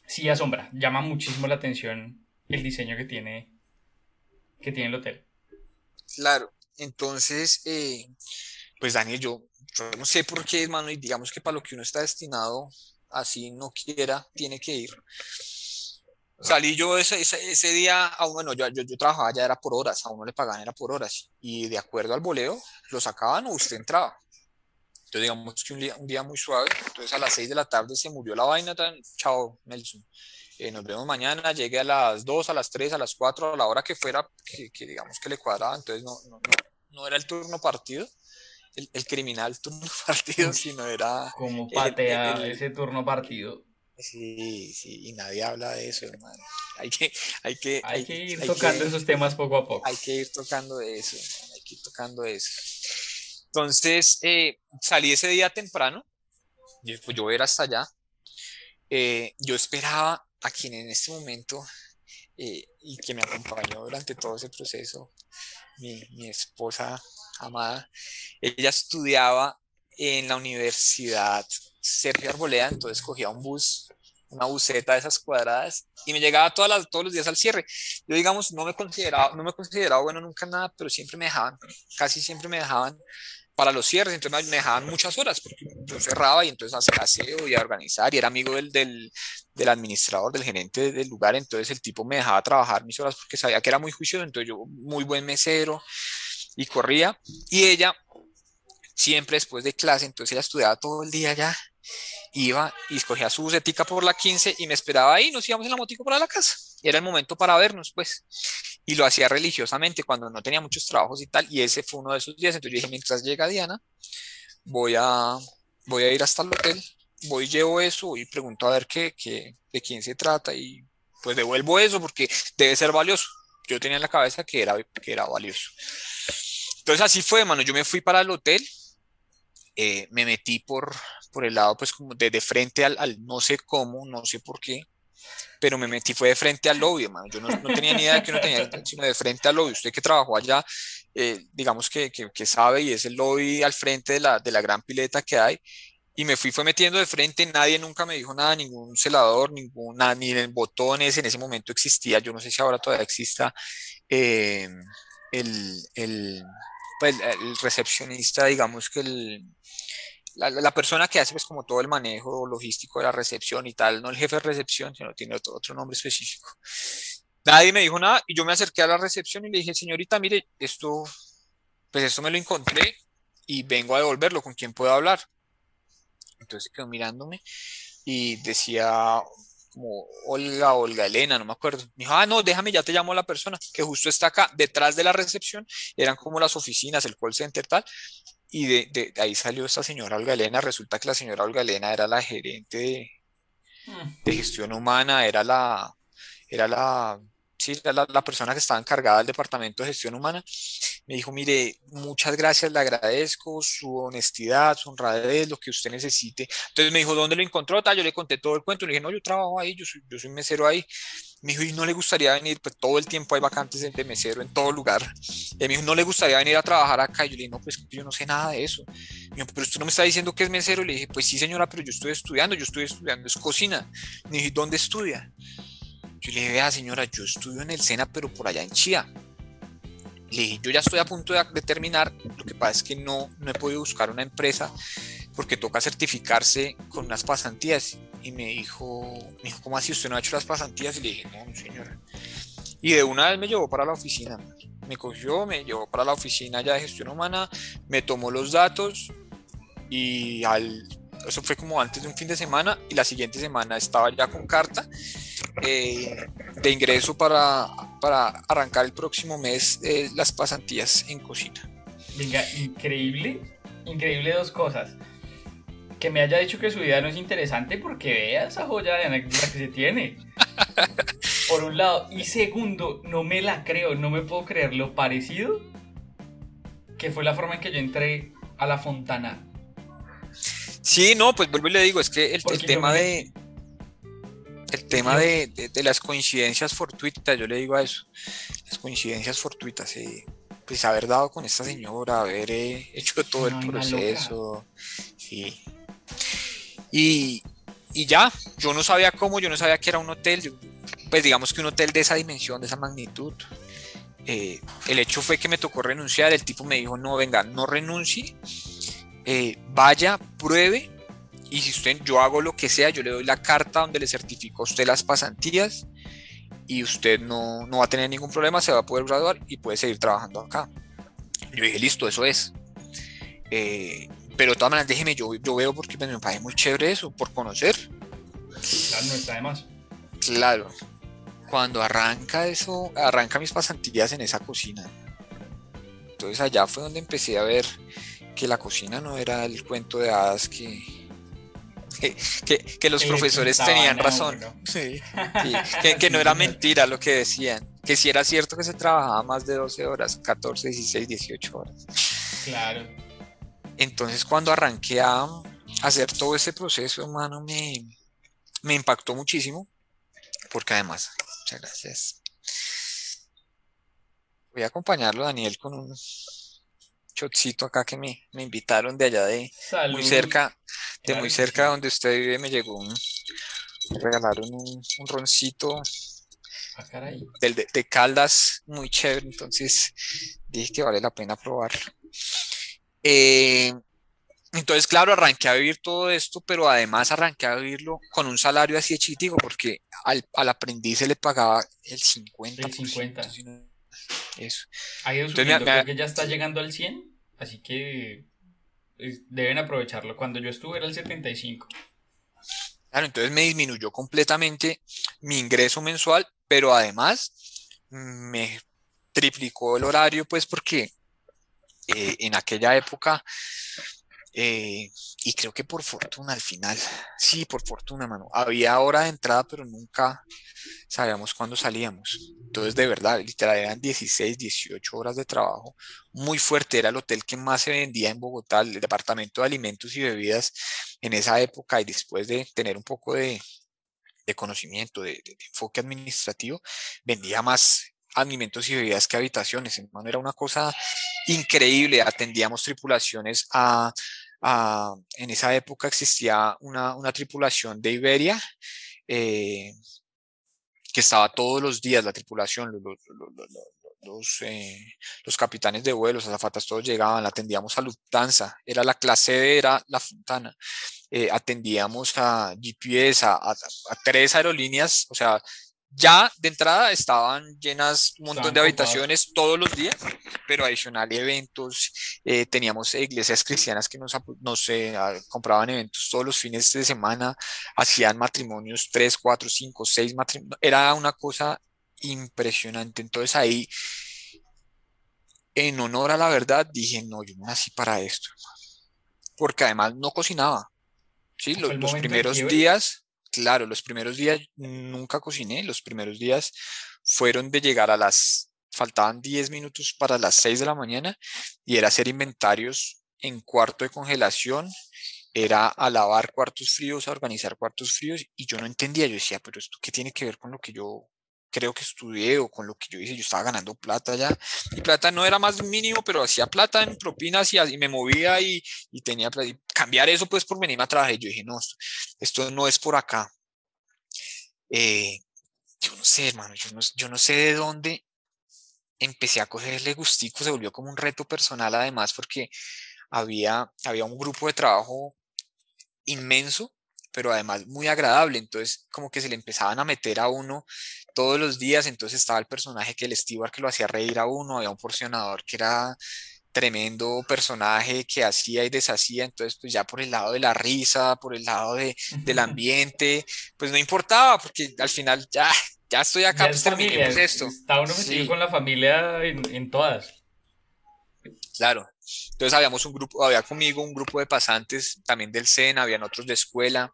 sí asombra, llama muchísimo la atención el diseño que tiene, que tiene el hotel. Claro, entonces, eh, pues Daniel, yo, yo, no sé por qué, hermano, y digamos que para lo que uno está destinado, así no quiera, tiene que ir. Salí yo ese, ese, ese día, ah, bueno, yo, yo, yo, trabajaba ya era por horas, a uno le pagaban era por horas, y de acuerdo al boleo, lo sacaban o usted entraba. Entonces digamos que un día, un día muy suave, entonces a las 6 de la tarde se murió la vaina, tan, chao Nelson eh, nos vemos mañana, llegue a las 2, a las 3, a las 4, a la hora que fuera, que, que digamos que le cuadraba, entonces no, no, no, no, era el turno partido. el, criminal turno (laughs) partido, sino era... Como patea ese turno partido. Sí, sí, y nadie habla de eso, hermano. Hay que, hay que, hay, que ir tocando esos temas poco a poco. Hay que ir tocando eso, hay que ir tocando eso. Entonces, eh, salí ese día temprano, yo, pues yo era hasta allá. Eh, yo esperaba a quien en este momento eh, y que me acompañó durante todo ese proceso, mi, mi esposa amada, ella estudiaba en la Universidad Sergio Arboleda, entonces cogía un bus, una buseta de esas cuadradas y me llegaba todas las, todos los días al cierre. Yo, digamos, no me consideraba, no me consideraba bueno nunca nada, pero siempre me dejaban, casi siempre me dejaban para los cierres, entonces me dejaban muchas horas porque yo cerraba y entonces hacía aseo y a organizar y era amigo del, del, del, administrador, del gerente del lugar, entonces el tipo me dejaba trabajar mis horas porque sabía que era muy juicioso, entonces yo muy buen mesero y corría y ella siempre después de clase, entonces ella estudiaba todo el día ya iba y escogía su busetica por la 15 y me esperaba ahí, nos íbamos en la motico para la casa. Era el momento para vernos, pues. Y lo hacía religiosamente cuando no tenía muchos trabajos y tal. Y ese fue uno de esos días. Entonces dije, mientras llega Diana, voy a, voy a ir hasta el hotel, voy, llevo eso y pregunto a ver qué, qué, de quién se trata y pues devuelvo eso porque debe ser valioso. Yo tenía en la cabeza que era, que era valioso. Entonces así fue, mano. Yo me fui para el hotel, eh, me metí por, por el lado, pues como de, de frente al, al, no sé cómo, no sé por qué, pero me metí fue de frente al lobby, hermano. Yo no, no, tenía ni idea de que uno tenía, sino de frente al lobby. Usted que trabajó allá, eh, digamos que, que, que, sabe y es el lobby al frente de la, de la gran pileta que hay. Y me fui, fue metiendo de frente, nadie nunca me dijo nada, ningún celador, ninguna, ni el botones en ese momento existía, yo no sé si ahora todavía exista eh, el, el, pues, el recepcionista, digamos que el, la, persona que hace pues como todo el manejo logístico de la recepción y tal, no el jefe de recepción, sino tiene otro, otro nombre específico. Nadie me dijo nada y yo me acerqué a la recepción y le dije, señorita, mire, esto, pues esto me lo encontré y vengo a devolverlo, ¿con quién puedo hablar? Entonces quedó mirándome y decía como Olga, Olga Elena, no me acuerdo. Me dijo, ah, no, déjame, ya te llamo a la persona que justo está acá, detrás de la recepción, eran como las oficinas, el call center, tal, y de, ahí salió esta señora Olga Elena. Resulta que la señora Olga Elena era la gerente de, de mm. gestión humana, era la, era la, sí, era la, persona que estaba encargada del departamento de gestión humana. Me dijo, mire, muchas gracias, le agradezco su honestidad, su honradez, lo que usted necesite. Entonces me dijo, ¿dónde lo encontró? Yo le conté todo el cuento. Le dije, no, yo trabajo ahí, yo soy, mesero ahí. Me dijo, ¿y no le gustaría venir? Pues todo el tiempo hay vacantes de mesero en todo lugar. Y me dijo, ¿no le gustaría venir a trabajar acá? Y yo le dije, no, pues yo no sé nada de eso. Pero usted no me está diciendo que es mesero. Le dije, pues sí, señora, pero yo estoy estudiando, yo estoy estudiando, es cocina. Me dije, ¿dónde estudia? Yo le dije, vea señora, yo estudio en el SENA, pero por allá en Chía. Le dije, yo ya estoy a punto de, terminar, lo que pasa es que no, no he podido buscar una empresa porque toca certificarse con unas pasantías. Y me dijo, me dijo, ¿cómo así usted no ha hecho las pasantías? Y le dije, no, señora. Y de una vez me llevó para la oficina. Me cogió, me llevó para la oficina ya de gestión humana, me tomó los datos y al, eso fue como antes de un fin de semana y la siguiente semana estaba ya con carta eh, de ingreso para, para arrancar el próximo mes eh, las pasantías en cocina. Venga, increíble, increíble dos cosas. Que me haya dicho que su vida no es interesante porque vea esa joya de anécdota que se tiene. (laughs) Por un lado. Y segundo, no me la creo, no me puedo creer lo parecido que fue la forma en que yo entré a la Fontana. Sí, no, pues vuelvo y le digo, es que el, el tema de el tema de, de, las coincidencias fortuitas, yo le digo a eso, las coincidencias fortuitas, eh, pues haber dado con esta señora, haber eh, (laughs) hecho todo el proceso, sí. Y, y, ya, yo no sabía cómo, yo no sabía que era un hotel, pues digamos que un hotel de esa dimensión, de esa magnitud. Eh, el hecho fue que me tocó renunciar, el tipo me dijo, no, venga, no renuncie, eh, vaya, pruebe, y si usted, yo hago lo que sea, yo le doy la carta donde le certifico a usted las pasantías y usted no, no va a tener ningún problema, se va a poder graduar y puede seguir trabajando acá. Yo dije, listo, eso es. Eh, pero de todas maneras, déjeme, yo, yo veo porque me parece muy chévere eso, por conocer. Claro, no está de más. Claro. Cuando arranca eso, arranca mis pasantías en esa cocina. Entonces allá fue donde empecé a ver que la cocina no era el cuento de hadas que, que, los profesores tenían razón. que, que, no era (laughs) mentira lo que decían, que si era cierto que se trabajaba más de 12 horas, 14, 16, 18 horas. Claro. Entonces cuando arranqué a hacer todo ese proceso, hermano, me, me impactó muchísimo, porque además, muchas gracias. Voy a acompañarlo, Daniel, con un chocito acá que me, invitaron de allá de muy cerca, de muy cerca de donde usted vive, me llegó un, me regalaron un, roncito ah, de, Caldas, muy chévere, entonces dije que vale la pena probarlo. Eh, entonces, claro, arranqué a vivir todo esto, pero además arranqué a vivirlo con un salario así de chiquitico, porque al, aprendiz se le pagaba el 50%. El 50. Eso. Ahí Entonces, creo que ya está llegando al 100, así que deben aprovecharlo. Cuando yo estuve era el 75. Claro, entonces me disminuyó completamente mi ingreso mensual, pero además me triplicó el horario, pues porque eh, en aquella época, eh, y creo que por fortuna al final, sí, por fortuna, mano, había hora de entrada, pero nunca sabíamos cuándo salíamos. Entonces, de verdad, literal, eran 16, 18 horas de trabajo. Muy fuerte, era el hotel que más se vendía en Bogotá, el departamento de alimentos y bebidas en esa época y después de tener un poco de, conocimiento, de, enfoque administrativo, vendía más alimentos y bebidas que habitaciones. Era una cosa increíble. Atendíamos tripulaciones a, en esa época existía una, tripulación de Iberia. Eh, que estaba todos los días la tripulación, los, eh, los, capitanes de vuelo, los azafatas, todos llegaban, atendíamos a Lufthansa, era la clase era la Fontana, eh, atendíamos a GPS, a, tres aerolíneas, o sea, ya de entrada estaban llenas un montón de habitaciones todos los días, pero adicional eventos, eh, teníamos iglesias cristianas que nos, nos compraban eventos todos los fines de semana, hacían matrimonios 3, 4, 5, 6 matrimonios, era una cosa impresionante. Entonces ahí, en honor a la verdad, dije, no, yo no nací para esto, porque además no cocinaba. ¿sí? Los, los primeros días Claro, los primeros días nunca cociné, los primeros días fueron de llegar a las, faltaban 10 minutos para las 6 de la mañana y era hacer inventarios en cuarto de congelación, era a lavar cuartos fríos, a organizar cuartos fríos y yo no entendía, yo decía, pero esto qué tiene que ver con lo que yo creo que estudié o con lo que yo hice, yo estaba ganando plata ya. Mi plata no era más mínimo, pero hacía plata en propinas y, y me movía y, y tenía plata. cambiar eso pues por venirme a trabajar. Y yo dije, no, esto, no es por acá. Eh, yo no sé, hermano, yo no, yo no sé de dónde empecé a cogerle gustico, se volvió como un reto personal además porque había, había un grupo de trabajo inmenso pero además muy agradable. Entonces, como que se le empezaban a meter a uno todos los días. Entonces estaba el personaje que el steward que lo hacía reír a uno, había un porcionador que era tremendo personaje que hacía y deshacía, entonces pues ya por el lado de la risa, por el lado de, del ambiente, pues no importaba, porque al final ya, ya estoy acá, pues terminemos esto. Está uno metido con la familia en, en todas. Claro, entonces habíamos un grupo, había conmigo un grupo de pasantes también del SENA, habían otros de escuela,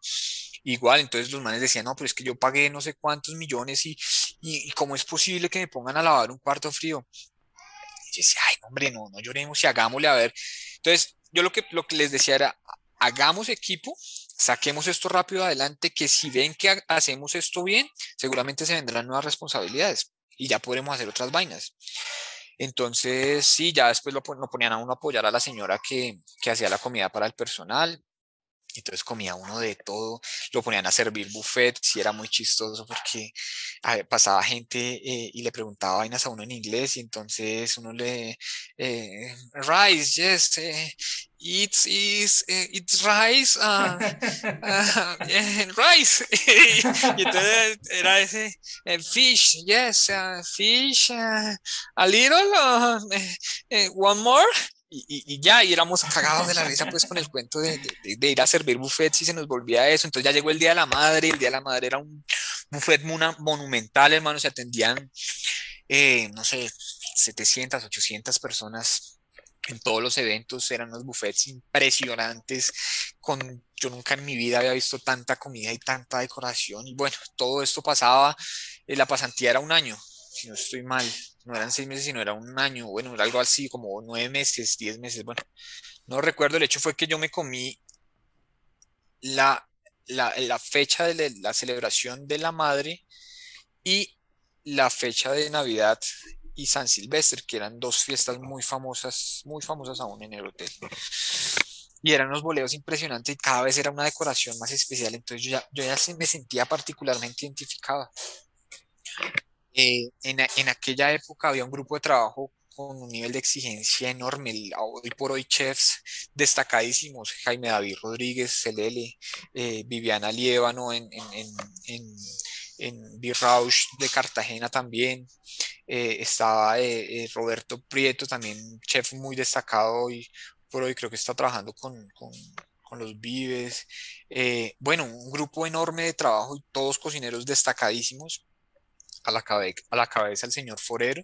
igual, entonces los manes decían, no, pero es que yo pagué no sé cuántos millones y, y, cómo es posible que me pongan a lavar un cuarto frío. Y yo decía, ay, hombre, no, no lloremos y hagámosle a ver. Entonces, yo lo que, lo que les decía era, hagamos equipo, saquemos esto rápido adelante, que si ven que hacemos esto bien, seguramente se vendrán nuevas responsabilidades y ya podremos hacer otras vainas. Entonces, sí, ya después lo, ponían a uno a apoyar a la señora que, que hacía la comida para el personal. Entonces comía uno de todo, lo ponían a servir buffet, si era muy chistoso porque pasaba gente eh, y le preguntaba vainas a uno en inglés y entonces uno le, eh, rice, yes, eh, it's, it's, it's rice, uh, (laughs) rice. (laughs) y entonces era ese, fish, yes, uh, fish, uh, a little, one more y, ya, y éramos cagados de la risa pues con el cuento de, ir a servir buffets y se nos volvía eso. Entonces ya llegó el Día de la Madre, el Día de la Madre era un buffet monumental, hermano, se atendían, eh, no sé, 700, 800 personas en todos los eventos, eran unos buffets impresionantes, con, yo nunca en mi vida había visto tanta comida y tanta decoración, y bueno, todo esto pasaba, eh, la pasantía era un año, si no estoy mal, no eran seis meses, sino era un año, bueno, era algo así, como nueve meses, diez meses, bueno, no recuerdo, el hecho fue que yo me comí la, la, la fecha de la celebración de la madre y la fecha de Navidad y San Silvestre, que eran dos fiestas muy famosas, muy famosas aún en el hotel. Y eran unos boleos impresionantes y cada vez era una decoración más especial, entonces yo ya, yo ya me sentía particularmente identificado. Eh, en, en, aquella época había un grupo de trabajo con un nivel de exigencia enorme. Hoy por hoy chefs destacadísimos, Jaime David Rodríguez, Celele, eh, Viviana Liévano en, en, en, en B-Rausch de Cartagena también. Eh, estaba eh, Roberto Prieto, también chef muy destacado hoy por hoy, creo que está trabajando con, con, con los Vives. bueno, un grupo enorme de trabajo y todos cocineros destacadísimos a la, a la cabeza el señor Forero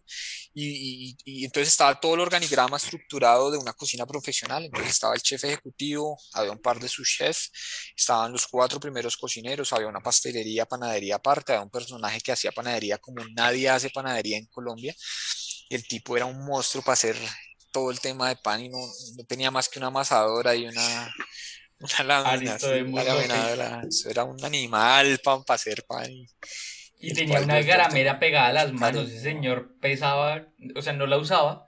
y, y, entonces estaba todo el organigrama estructurado de una cocina profesional, entonces estaba el chef ejecutivo, había un par de sus chefs, estaban los cuatro primeros cocineros, había una pastelería, panadería aparte, había un personaje que hacía panadería como nadie hace panadería en Colombia, y el tipo era un monstruo para hacer todo el tema de pan y no, no tenía más que una amasadora y una, una lámina, eso era un animal para hacer pan. Y, y tenía una garamera pegada a las manos. Ese señor pesaba, o sea, no la usaba.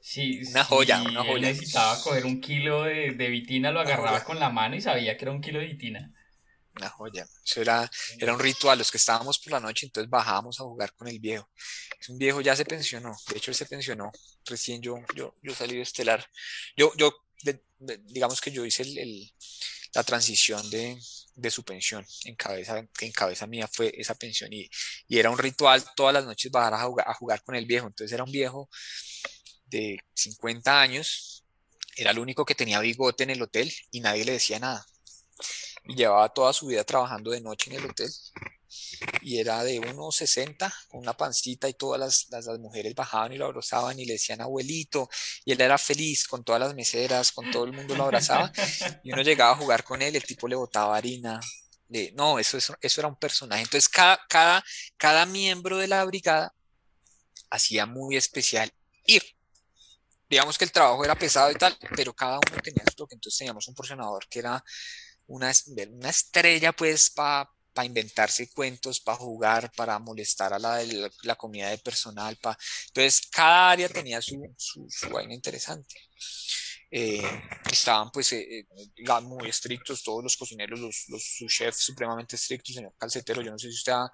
Sí, una joya, una joya. necesitaba coger un kilo de, de vitina, lo agarraba con la mano y sabía que era un kilo de vitina. Una joya. Eso era, era un ritual. Los que estábamos por la noche, entonces bajábamos a jugar con el viejo. Es un viejo ya se pensionó. De hecho, él se pensionó. Recién yo, yo, yo salí de estelar. Yo, yo digamos que yo hice el, la transición de, de su pensión. En cabeza, en cabeza mía fue esa pensión y, y era un ritual todas las noches bajar a jugar, a jugar con el viejo. Entonces era un viejo de 50 años, era el único que tenía bigote en el hotel y nadie le decía nada. Y llevaba toda su vida trabajando de noche en el hotel y era de 1,60 con una pancita y todas las, las, mujeres bajaban y lo abrazaban y le decían abuelito y él era feliz con todas las meseras, con todo el mundo lo abrazaba (laughs) y uno llegaba a jugar con él, el tipo le botaba harina. De, no, eso, eso, eso era un personaje. Entonces cada, cada, cada miembro de la brigada hacía muy especial ir. Digamos que el trabajo era pesado y tal, pero cada uno tenía su toque. Entonces teníamos un porcionador que era una, una estrella pues para para inventarse cuentos, para jugar, para molestar a la, la comunidad de personal. Pa... Entonces, cada área tenía su, su, vaina interesante. Eh, estaban pues eh, eh, muy estrictos todos los cocineros, los, los chefs supremamente estrictos, señor Calcetero, yo no sé si usted ha,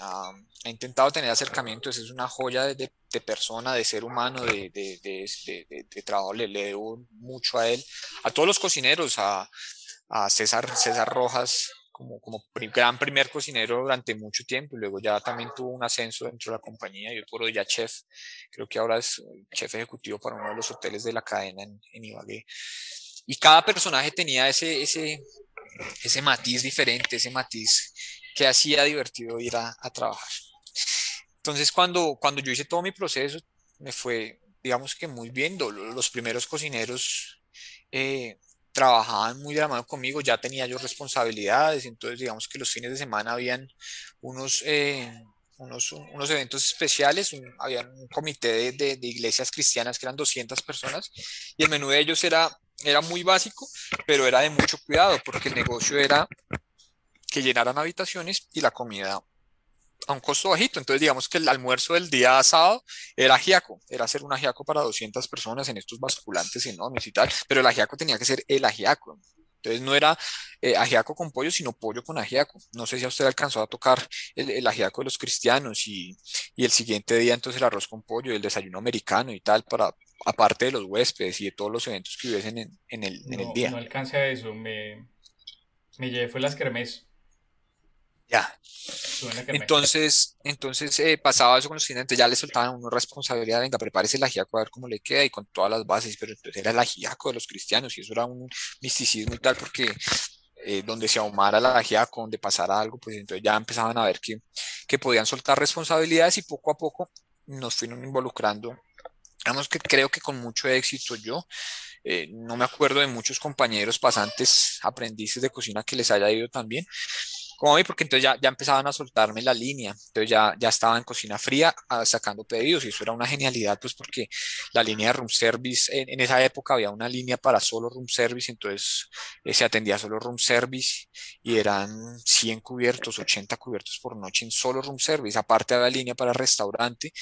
ha, intentado tener acercamiento, es una joya de, de, persona, de ser humano, de, de, de trabajo, le, le, debo mucho a él, a todos los cocineros, a, a César, César Rojas, como, como gran primer cocinero durante mucho tiempo y luego ya también tuvo un ascenso dentro de la compañía y por hoy ya chef, creo que ahora es chef ejecutivo para uno de los hoteles de la cadena en, en Ibagué. Y cada personaje tenía ese, ese, ese matiz diferente, ese matiz que hacía divertido ir a, a trabajar. Entonces cuando, cuando yo hice todo mi proceso, me fue, digamos que muy bien, los primeros cocineros eh, trabajaban muy de la mano conmigo, ya tenía yo responsabilidades, entonces digamos que los fines de semana habían unos, eh, unos, unos, eventos especiales, había un comité de, de, iglesias cristianas que eran 200 personas y el menú de ellos era, era muy básico, pero era de mucho cuidado porque el negocio era que llenaran habitaciones y la comida a un costo bajito. Entonces, digamos que el almuerzo del día sábado era ajiaco, era hacer un ajiaco para 200 personas en estos basculantes enormes y tal, pero el ajiaco tenía que ser el ajiaco. Entonces no era eh, ajiaco con pollo, sino pollo con ajiaco. No sé si a usted alcanzó a tocar el, el ajiaco de los cristianos y, y, el siguiente día entonces el arroz con pollo, el desayuno americano y tal, para aparte de los huéspedes y de todos los eventos que hubiesen en, en, el, no, en el día. No alcancé a eso, me, me llevé fue las kermés. Ya. Entonces, entonces eh, pasaba eso con los clientes, ya le soltaban una responsabilidad, venga, prepárese el ajiaco a ver cómo le queda y con todas las bases, pero entonces era el ajiaco de los cristianos y eso era un misticismo y tal, porque eh, donde se ahumara el ajiaco, donde pasara algo, pues entonces ya empezaban a ver que, que podían soltar responsabilidades y poco a poco nos fueron involucrando digamos que creo que con mucho éxito yo. Eh, no me acuerdo de muchos compañeros pasantes, aprendices de cocina que les haya ido también como a porque entonces ya, ya empezaban a soltarme la línea, entonces ya, ya estaba en cocina fría ah, sacando pedidos y eso era una genialidad, pues porque la línea de room service, en, esa época había una línea para solo room service, entonces eh, se atendía solo room service y eran 100 cubiertos, 80 cubiertos por noche en solo room service, aparte había línea para restaurante,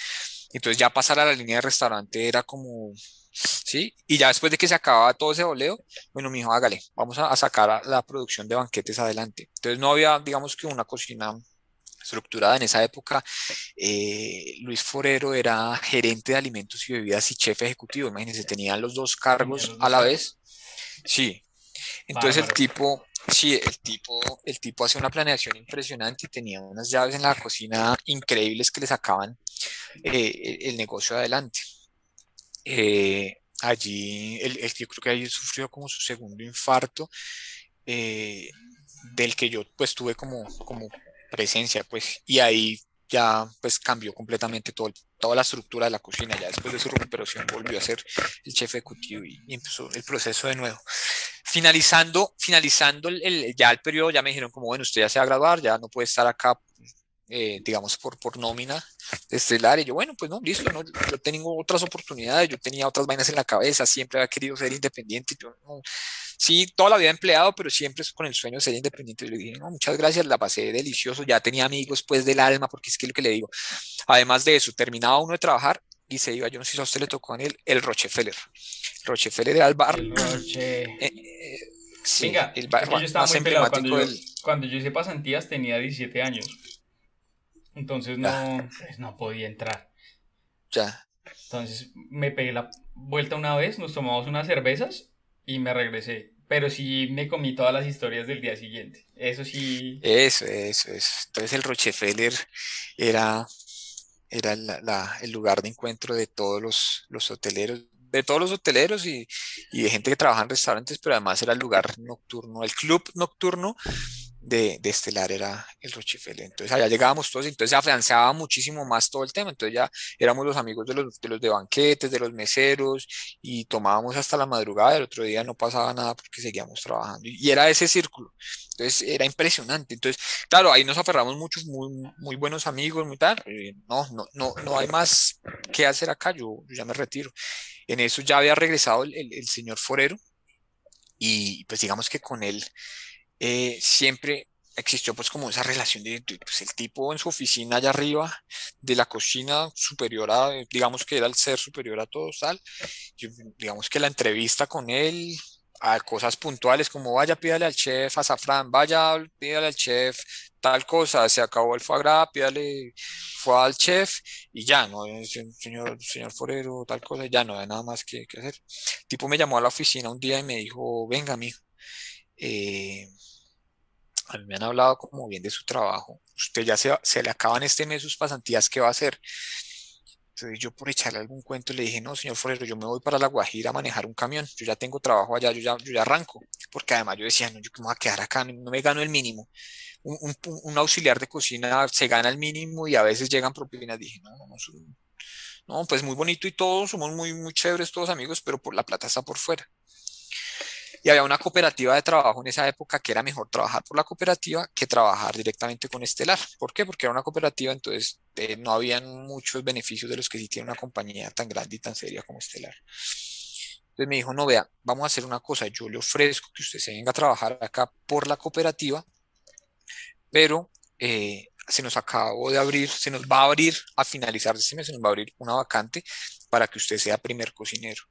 entonces ya pasar a la línea de restaurante era como ¿sí? Y ya después de que se acababa todo ese boleo, bueno, mi hijo, hágale, vamos a, sacar la producción de banquetes adelante. Entonces no había, digamos que una cocina estructurada en esa época. Eh, Luis Forero era gerente de alimentos y bebidas y chef ejecutivo, imagínense, tenían los dos cargos a la vez. Sí. Entonces el tipo, sí, el tipo, el tipo hace una planeación impresionante y tenía unas llaves en la cocina increíbles que le sacaban eh, el negocio adelante. Eh, allí, el, yo creo que allí sufrió como su segundo infarto, eh, del que yo pues tuve como, como presencia, pues, y ahí ya pues cambió completamente todo, toda la estructura de la cocina, ya después de su recuperación volvió a ser el chef ejecutivo y, empezó el proceso de nuevo. Finalizando, finalizando el, ya el periodo, ya me dijeron como, bueno, usted ya se va a graduar, ya no puede estar acá eh, digamos, por, por nómina estelar. Y yo, bueno, pues no, listo, no, yo tengo otras oportunidades, yo tenía otras vainas en la cabeza, siempre había querido ser independiente. Yo, no, sí, toda la vida empleado, pero siempre con el sueño de ser independiente. Yo le dije, no, muchas gracias, la pasé delicioso, ya tenía amigos pues del alma, porque es que lo que le digo. Además de eso, terminaba uno de trabajar y se iba, yo no sé si a usted le tocó en él, el Rochefeller. Rochefeller era el bar. El Roche. Eh, eh, sí, Venga, el bar yo estaba más emblemático cuando, yo, cuando yo hice pasantías tenía 17 años. Entonces no, pues, no podía entrar. Ya. Entonces me pegué la vuelta una vez, nos tomamos unas cervezas y me regresé. Pero sí me comí todas las historias del día siguiente. Eso sí. Eso, eso, eso. Entonces el Rochefeller era, era el lugar de encuentro de todos los, los hoteleros, de todos los hoteleros y, y, de gente que trabaja en restaurantes, pero además era el lugar nocturno, el club nocturno de, de, Estelar era el Rochefele. Entonces allá llegábamos todos, entonces se afianzaba muchísimo más todo el tema. Entonces ya éramos los amigos de los, de los de banquetes, de los meseros, y tomábamos hasta la madrugada. El otro día no pasaba nada porque seguíamos trabajando. Y, era ese círculo. Entonces era impresionante. Entonces, claro, ahí nos aferramos muchos muy, muy buenos amigos, muy tal. Eh, no, no, no, no hay más que hacer acá. Yo, ya me retiro. En eso ya había regresado el, el señor Forero. Y pues digamos que con él eh, siempre existió pues como esa relación de, pues, el tipo en su oficina allá arriba de la cocina superior a, digamos que era el ser superior a todos, tal, digamos que la entrevista con él a cosas puntuales como vaya pídale al chef azafrán, vaya pídale al chef tal cosa, se acabó el foie gras, pídale fue al chef y ya, no, señor, señor forero, tal cosa, ya no hay nada más que, que hacer. El tipo me llamó a la oficina un día y me dijo, venga, eh, a mí me han hablado como bien de su trabajo. Usted ya se, le acaban este mes sus pasantías, ¿qué va a hacer? Entonces yo por echarle algún cuento le dije, no, señor Forero, yo me voy para La Guajira a manejar un camión, yo ya tengo trabajo allá, yo ya, arranco, porque además yo decía, no, yo me voy a quedar acá, no, me gano el mínimo. Un, auxiliar de cocina se gana el mínimo y a veces llegan propinas. Dije, no, no, no, no, pues muy bonito y todos, somos muy, muy chéveres todos amigos, pero la plata está por fuera y había una cooperativa de trabajo en esa época que era mejor trabajar por la cooperativa que trabajar directamente con Estelar. ¿Por qué? Porque era una cooperativa, entonces eh, no habían muchos beneficios de los que sí tiene una compañía tan grande y tan seria como Estelar. Entonces me dijo, no, vea, vamos a hacer una cosa, yo le ofrezco que usted se venga a trabajar acá por la cooperativa, pero eh, se nos acabó de abrir, se nos va a abrir a finalizar este mes, se nos va a abrir una vacante para que usted sea primer cocinero.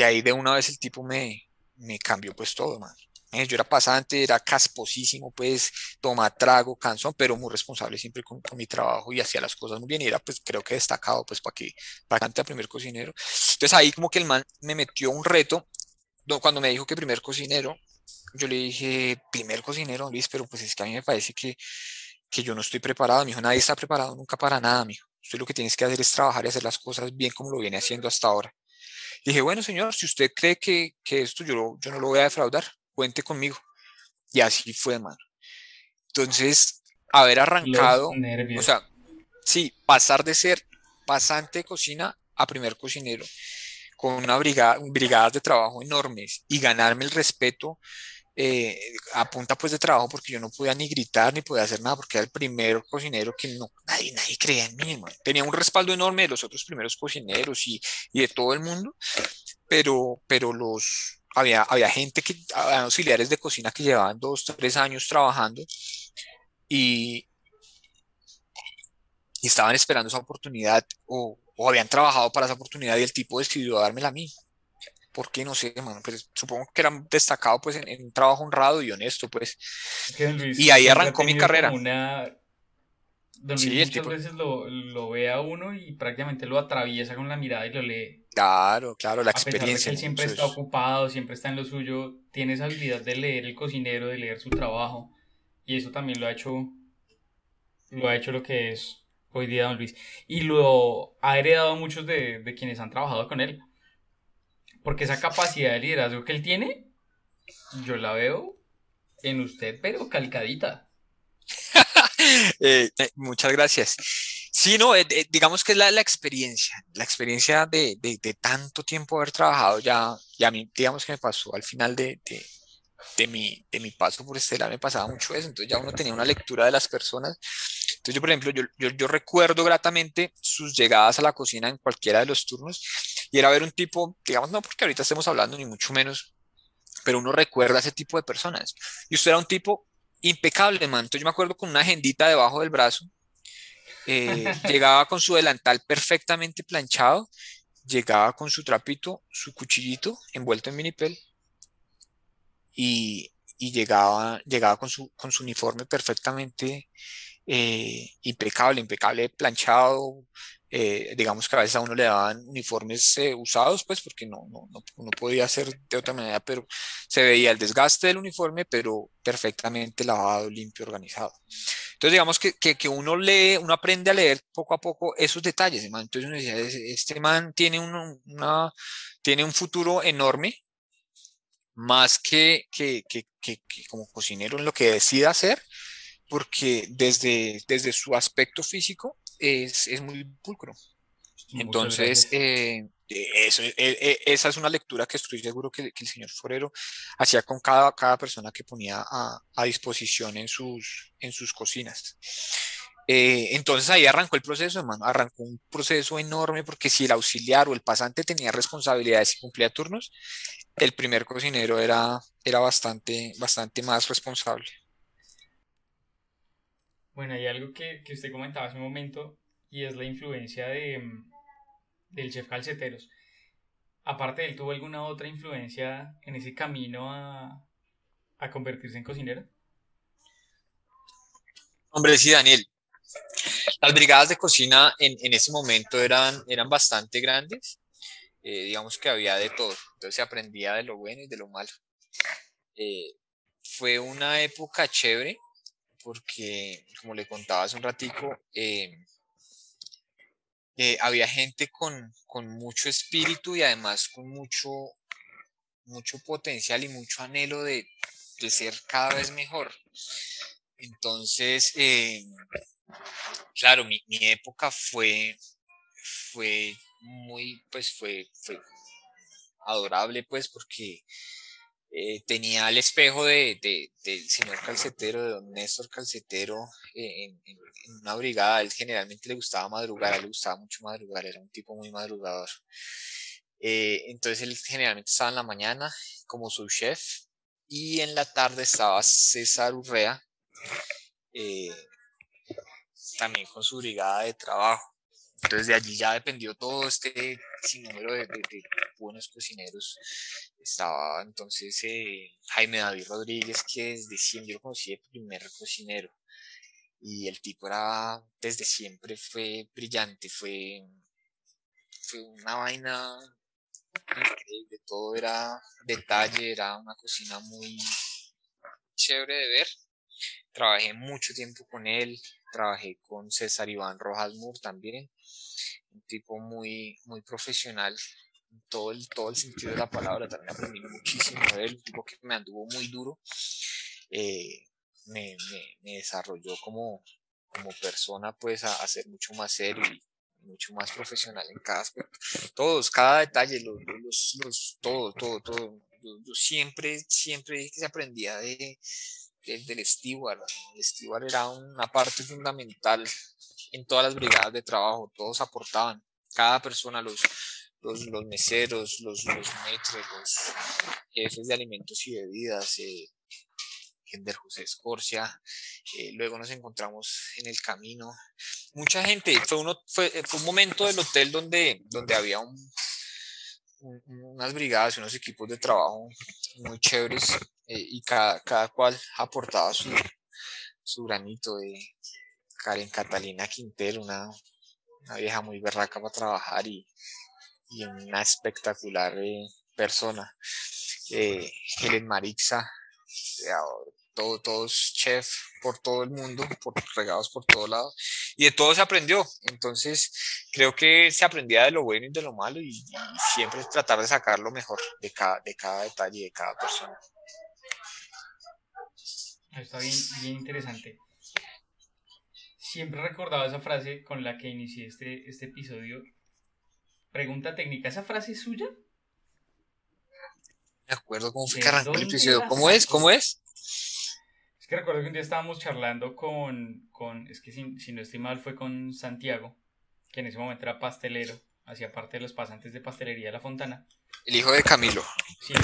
Y ahí de una vez el tipo me, me cambió pues todo, man. Eh, yo era pasante, era casposísimo, pues, toma trago, cansón, pero muy responsable siempre con, mi trabajo y hacía las cosas muy bien y era, pues, creo que destacado, pues, para que, para a primer cocinero. Entonces ahí como que el man me metió un reto, cuando me dijo que primer cocinero, yo le dije, primer cocinero, Luis, pero pues es que a mí me parece que, que yo no estoy preparado, mi hijo, nadie está preparado nunca para nada, mijo. Usted lo que tienes que hacer es trabajar y hacer las cosas bien como lo viene haciendo hasta ahora dije, bueno, señor, si usted cree que, que esto yo, yo no lo voy a defraudar, cuente conmigo. Y así fue, hermano. Entonces, haber arrancado, o sea, sí, pasar de ser pasante de cocina a primer cocinero con una brigada, brigadas de trabajo enormes y ganarme el respeto eh, a punta pues de trabajo porque yo no podía ni gritar ni podía hacer nada porque era el primer cocinero que no, nadie, nadie creía en mí, tenía un respaldo enorme de los otros primeros cocineros y, y de todo el mundo, pero, pero los, había, había gente que, había auxiliares de cocina que llevaban dos, tres años trabajando y, y estaban esperando esa oportunidad o, o, habían trabajado para esa oportunidad y el tipo decidió dármela a mí. ¿Por qué? No sé, mano, pero supongo que era destacado pues en, un trabajo honrado y honesto, pues. y ahí arrancó mi carrera. Una... Don sí, muchas veces lo, lo, ve a uno y prácticamente lo atraviesa con la mirada y lo lee. Claro, claro, la experiencia. él siempre está ocupado, siempre está en lo suyo, tiene esa habilidad de leer el cocinero, de leer su trabajo y eso también lo ha hecho lo ha hecho lo que es hoy día Don Luis. Y lo ha heredado a muchos de, de quienes han trabajado con él. Porque esa capacidad de liderazgo que él tiene, yo la veo en usted, pero calcadita. (laughs) Eh, eh, muchas gracias. Sí, no, eh, digamos que es la, la experiencia, la experiencia de, de, tanto tiempo haber trabajado ya, ya a mí, digamos que me pasó al final de, de, mi, de mi paso por Estela, me pasaba mucho eso, entonces ya uno tenía una lectura de las personas entonces yo, por ejemplo, yo, yo, recuerdo gratamente sus llegadas a la cocina en cualquiera de los turnos y era ver un tipo, digamos, no porque ahorita estemos hablando ni mucho menos, pero uno recuerda a ese tipo de personas. Y usted era un tipo impecable, man. Entonces yo me acuerdo con una agendita debajo del brazo, eh, (laughs) llegaba con su delantal perfectamente planchado, llegaba con su trapito, su cuchillito envuelto en minipel y, y llegaba, llegaba con, su, con su uniforme perfectamente eh, impecable, impecable planchado. Eh, digamos que a veces a uno le daban uniformes eh, usados, pues porque no, no, no, podía hacer de otra manera, pero se veía el desgaste del uniforme, pero perfectamente lavado, limpio, organizado. Entonces, digamos que, que, que uno lee, uno aprende a leer poco a poco esos detalles. Entonces uno decía, este man tiene, una, tiene un futuro enorme, más que, que, que, que, como cocinero en lo que decida hacer, porque desde, desde su aspecto físico es, es muy pulcro. Entonces, eh, eso, eh, eh, esa es una lectura que estoy seguro que, que, el señor Forero hacía con cada, cada persona que ponía a, a disposición en sus, en sus cocinas. entonces ahí arrancó el proceso, hermano, arrancó un proceso enorme porque si el auxiliar o el pasante tenía responsabilidades y cumplía turnos, el primer cocinero era, era bastante, bastante más responsable. Bueno, hay algo que, que usted comentaba hace un momento y es la influencia de, mm, del chef calceteros. Aparte de él, ¿tuvo alguna otra influencia en ese camino a, a convertirse en cocinero? Hombre, sí, Daniel. Las brigadas de cocina en, en ese momento eran, eran bastante grandes. Eh, digamos que había de todo. Entonces se aprendía de lo bueno y de lo malo. Eh, fue una época chévere porque, como le contaba hace un ratico, eh, eh, había gente con, con, mucho espíritu y además con mucho, mucho potencial y mucho anhelo de, de ser cada vez mejor. Entonces, eh, claro, mi, mi, época fue, fue muy, pues fue, fue adorable, pues, porque eh, tenía el espejo de, del señor calcetero, de don Néstor Calcetero, eh, en, una brigada. Él generalmente le gustaba madrugar, él le gustaba mucho madrugar, era un tipo muy madrugador. Eh, entonces él generalmente estaba en la mañana como su chef y en la tarde estaba César Urrea, también con su brigada de trabajo. Entonces de allí ya dependió todo este sinnúmero de, de, buenos cocineros. Estaba entonces eh, Jaime David Rodríguez, que desde siempre yo lo conocí de primer cocinero. Y el tipo era, desde siempre fue brillante, fue, fue una vaina increíble, todo era detalle, era una cocina muy chévere de ver. Trabajé mucho tiempo con él, trabajé con César Iván Rojas Moore también, un tipo muy, muy profesional todo el, todo el sentido de la palabra, también aprendí muchísimo de él, un tipo que me anduvo muy duro, eh, me, me, me, desarrolló como, como persona pues a, a, ser mucho más serio y mucho más profesional en cada aspecto. Todos, cada detalle, los, los, los todo, todo, todo. Yo, siempre, siempre se aprendía de, del steward. El steward era una parte fundamental en todas las brigadas de trabajo, todos aportaban, cada persona, los, los, los meseros, los, los maîtres, los jefes de alimentos y bebidas, eh, Gender José Escorcia, eh, luego nos encontramos en el camino. Mucha gente, fue, uno, fue, fue un momento del hotel donde, donde había un, unas brigadas unos equipos de trabajo muy chéveres eh, y cada, cada cual aportaba su, su granito de Karen Catalina Quintero, una, una vieja muy berraca para trabajar y, y una espectacular eh, persona. Eh, Helen Marixa, todos chef por todo el mundo, por, regados por todos lados, y de todo se aprendió. Entonces, creo que se aprendía de lo bueno y de lo malo, y, siempre tratar de sacar lo mejor de cada, de cada detalle, de cada persona. Está bien, bien interesante. Siempre he recordado esa frase con la que inicié este, este episodio. Pregunta técnica, ¿esa frase es suya? Me acuerdo cómo fue que arrancó el episodio. ¿Cómo es? ¿Cómo es? Es que recuerdo que un día estábamos charlando con, con es que si, si no estoy mal fue con Santiago, que en ese momento era pastelero, hacía parte de los pasantes de pastelería de La Fontana. El hijo de Camilo. Sí.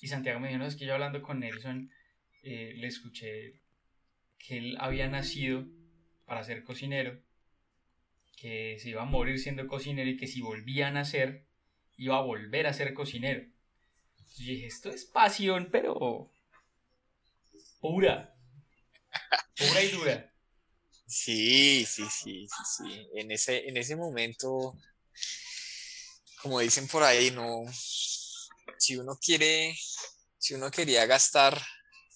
Y Santiago me dijo, no, es que yo hablando con Nelson, eh, le escuché que él había nacido para ser cocinero, que se iba a morir siendo cocinero y que si volvía a nacer, iba a volver a ser cocinero. Y dije, esto es pasión, pero pura. Pura y dura. Sí, sí, sí, sí, sí. En ese, en ese momento, como dicen por ahí, no. Si uno quiere, si uno quería gastar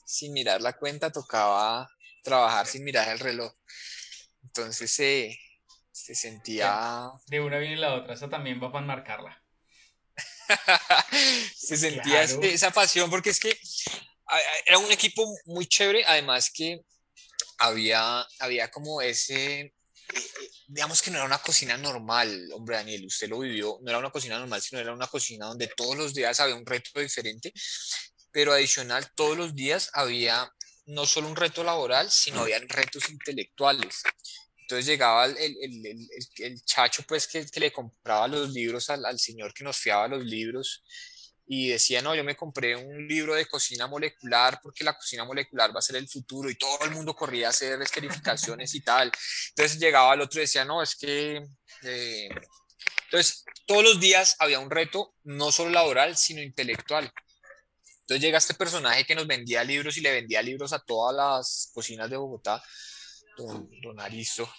sin mirar la cuenta, tocaba trabajar sin mirar el reloj. Entonces se, se sentía... De una viene la otra, esa también va para marcarla. (laughs) se sentía esa pasión porque es que era un equipo muy chévere, además que había, había como ese, eh, eh, digamos que no era una cocina normal, hombre Daniel, usted lo vivió, no era una cocina normal, sino era una cocina donde todos los días había un reto diferente, pero adicional todos los días había no solo un reto laboral, sino había retos intelectuales. Entonces llegaba el, el, el, chacho pues que, que, le compraba los libros al, al, señor que nos fiaba los libros y decía, no, yo me compré un libro de cocina molecular porque la cocina molecular va a ser el futuro y todo el mundo corría a hacer esterificaciones y tal. Entonces llegaba el otro y decía, no, es que... Eh... Entonces, todos los días había un reto, no solo laboral, sino intelectual. Entonces llega este personaje que nos vendía libros y le vendía libros a todas las cocinas de Bogotá, don, don Aristo.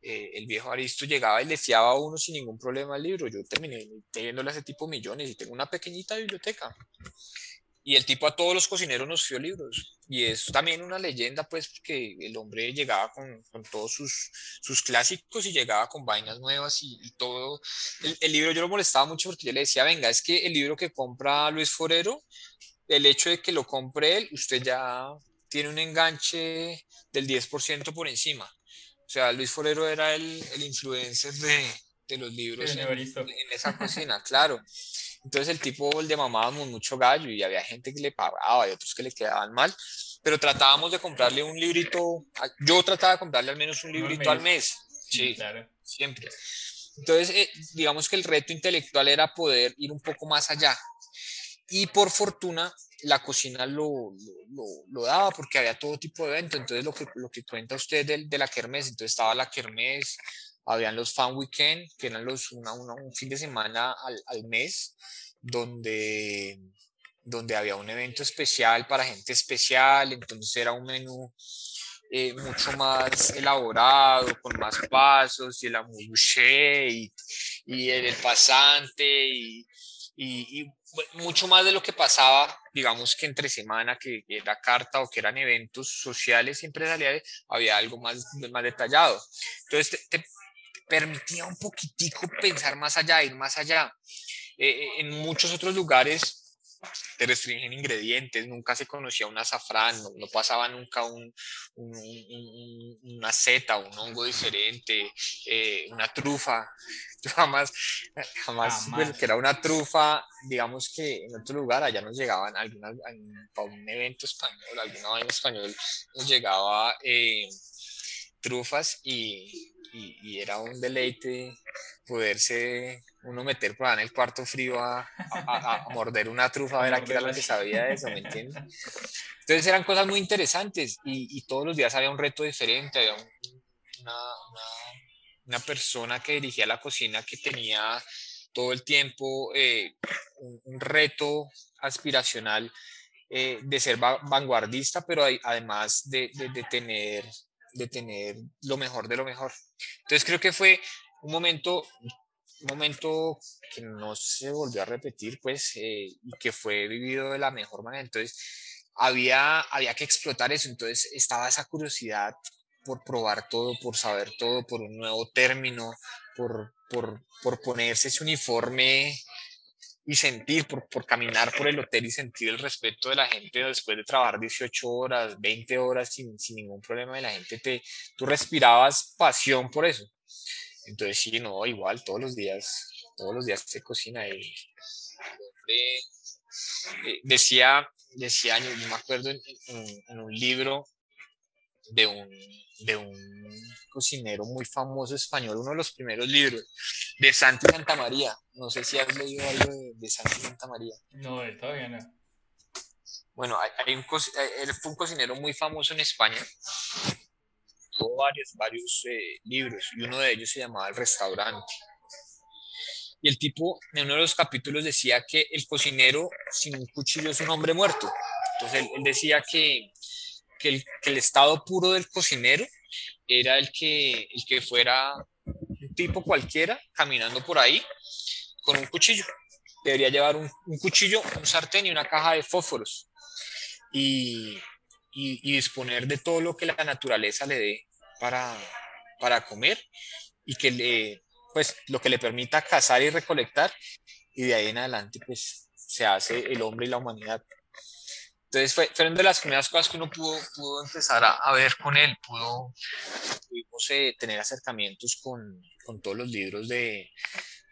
Eh, el viejo Aristo llegaba y le fiaba a uno sin ningún problema el libro. Yo terminé teniéndole ese tipo millones y tengo una pequeñita biblioteca. Y el tipo a todos los cocineros nos fió libros. Y es también una leyenda, pues, que el hombre llegaba con, con todos sus, sus, clásicos y llegaba con vainas nuevas y, y todo. El, el, libro yo lo molestaba mucho porque yo le decía, venga, es que el libro que compra Luis Forero el hecho de que lo compre él, usted ya tiene un enganche del 10% por encima. O sea, Luis Forero era el, el influencer de, de los libros en, en, esa cocina, claro. Entonces el tipo le mamábamos mucho gallo y había gente que le pagaba y otros que le quedaban mal, pero tratábamos de comprarle un librito, yo trataba de comprarle al menos un librito al mes, sí, claro. siempre. Entonces, eh, digamos que el reto intelectual era poder ir un poco más allá, y por fortuna, la cocina lo, lo, daba porque había todo tipo de eventos. Entonces, lo que, lo que cuenta usted de, de la kermés, entonces estaba la kermés, habían los fan weekend, que eran los, una, un fin de semana al, al, mes, donde, donde había un evento especial para gente especial, entonces era un menú eh, mucho más elaborado, con más pasos, y el amouche, y, y el, el pasante, y, y, y, mucho más de lo que pasaba, digamos que entre semana, que, era carta o que eran eventos sociales y empresariales, había algo más, más detallado. Entonces te, te permitía un poquitico pensar más allá, ir más allá. Eh, en muchos otros lugares te restringen ingredientes, nunca se conocía un azafrán, no, pasaba nunca un, una seta, un hongo diferente, eh, una trufa. (laughs) jamás, jamás, que era una trufa, digamos que en otro lugar, allá nos llegaban, alguna, para un evento español, alguna vaina español, nos llegaba eh, trufas y, y, era un deleite poderse uno meter por ahí en el cuarto frío a, a, morder una trufa, a ver a qué era lo que sabía de eso, ¿me entiendes? Entonces eran cosas muy interesantes y, y todos los días había un reto diferente, había una, una, una, persona que dirigía la cocina que tenía todo el tiempo eh, un, reto aspiracional eh, de ser vanguardista, pero además de, de, de, tener, de tener lo mejor de lo mejor. Entonces creo que fue un momento, un momento que no se volvió a repetir, pues, eh, y que fue vivido de la mejor manera. Entonces, había, había que explotar eso. Entonces, estaba esa curiosidad por probar todo, por saber todo, por un nuevo término, por, por, por ponerse ese uniforme y sentir, por, por, caminar por el hotel y sentir el respeto de la gente después de trabajar 18 horas, 20 horas sin, sin ningún problema de la gente, te, tú respirabas pasión por eso. Entonces sí, no, igual todos los días, todos los días se cocina y eh, decía, decía, yo me acuerdo en, un libro de un, de un cocinero muy famoso español, uno de los primeros libros, de Santi Santa María. No sé si has leído algo de, de Santi Santa María. No, él todavía no. Bueno, hay, un, eh, él fue un cocinero muy famoso en España varios, varios eh, libros y uno de ellos se llamaba El restaurante. Y el tipo en uno de los capítulos decía que el cocinero sin un cuchillo es un hombre muerto. Entonces él, decía que, que, el, que, el, estado puro del cocinero era el que, el que fuera un tipo cualquiera caminando por ahí con un cuchillo. Debería llevar un, un cuchillo, un sartén y una caja de fósforos. Y, y, disponer de todo lo que la naturaleza le dé para, para comer y que le, pues, lo que le permita cazar y recolectar y de ahí en adelante pues se hace el hombre y la humanidad. Entonces fue, fueron de las primeras cosas que uno pudo, pudo empezar a, ver con él, pudo, pudimos eh, tener acercamientos con, con todos los libros de,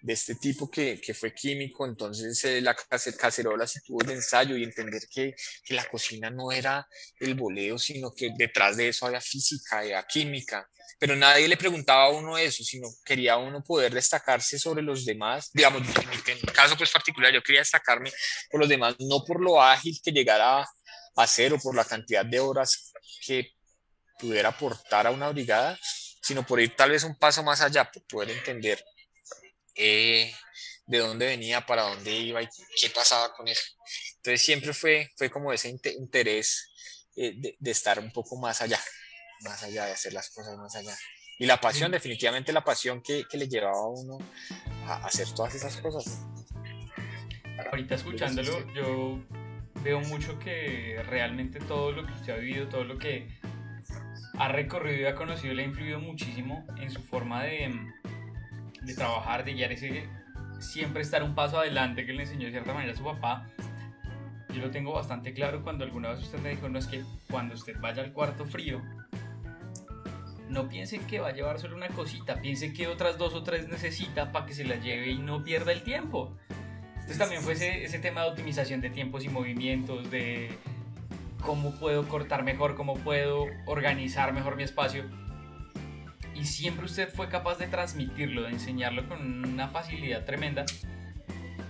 de este tipo que, que fue químico, entonces eh, la cacerola se tuvo de ensayo y entender que, que, la cocina no era el boleo, sino que detrás de eso había física, había química, pero nadie le preguntaba a uno eso, sino quería uno poder destacarse sobre los demás, digamos, en mi, caso pues particular, yo quería destacarme por los demás, no por lo ágil que llegara a, hacer o por la cantidad de horas que pudiera aportar a una brigada, sino por ir tal vez un paso más allá, por poder entender eh, de dónde venía, para dónde iba y qué pasaba con eso. Entonces siempre fue, fue como ese interés eh, de, estar un poco más allá, más allá, de hacer las cosas más allá. Y la pasión, definitivamente la pasión que, que le llevaba a uno a hacer todas esas cosas. Ahorita escuchándolo, yo veo mucho que realmente todo lo que usted ha vivido, todo lo que ha recorrido y ha conocido le ha influido muchísimo en su forma de, de trabajar, de guiar ese siempre estar un paso adelante que le enseñó de cierta manera a su papá. Yo lo tengo bastante claro cuando alguna vez usted me dijo, no es que cuando usted vaya al cuarto frío, no piensen que va a llevar solo una cosita, piensen que otras dos o tres necesita para que se la lleve y no pierda el tiempo. Entonces también fue ese, ese tema de optimización de tiempos y movimientos, de cómo puedo cortar mejor, cómo puedo organizar mejor mi espacio y siempre usted fue capaz de transmitirlo, de enseñarlo con una facilidad tremenda.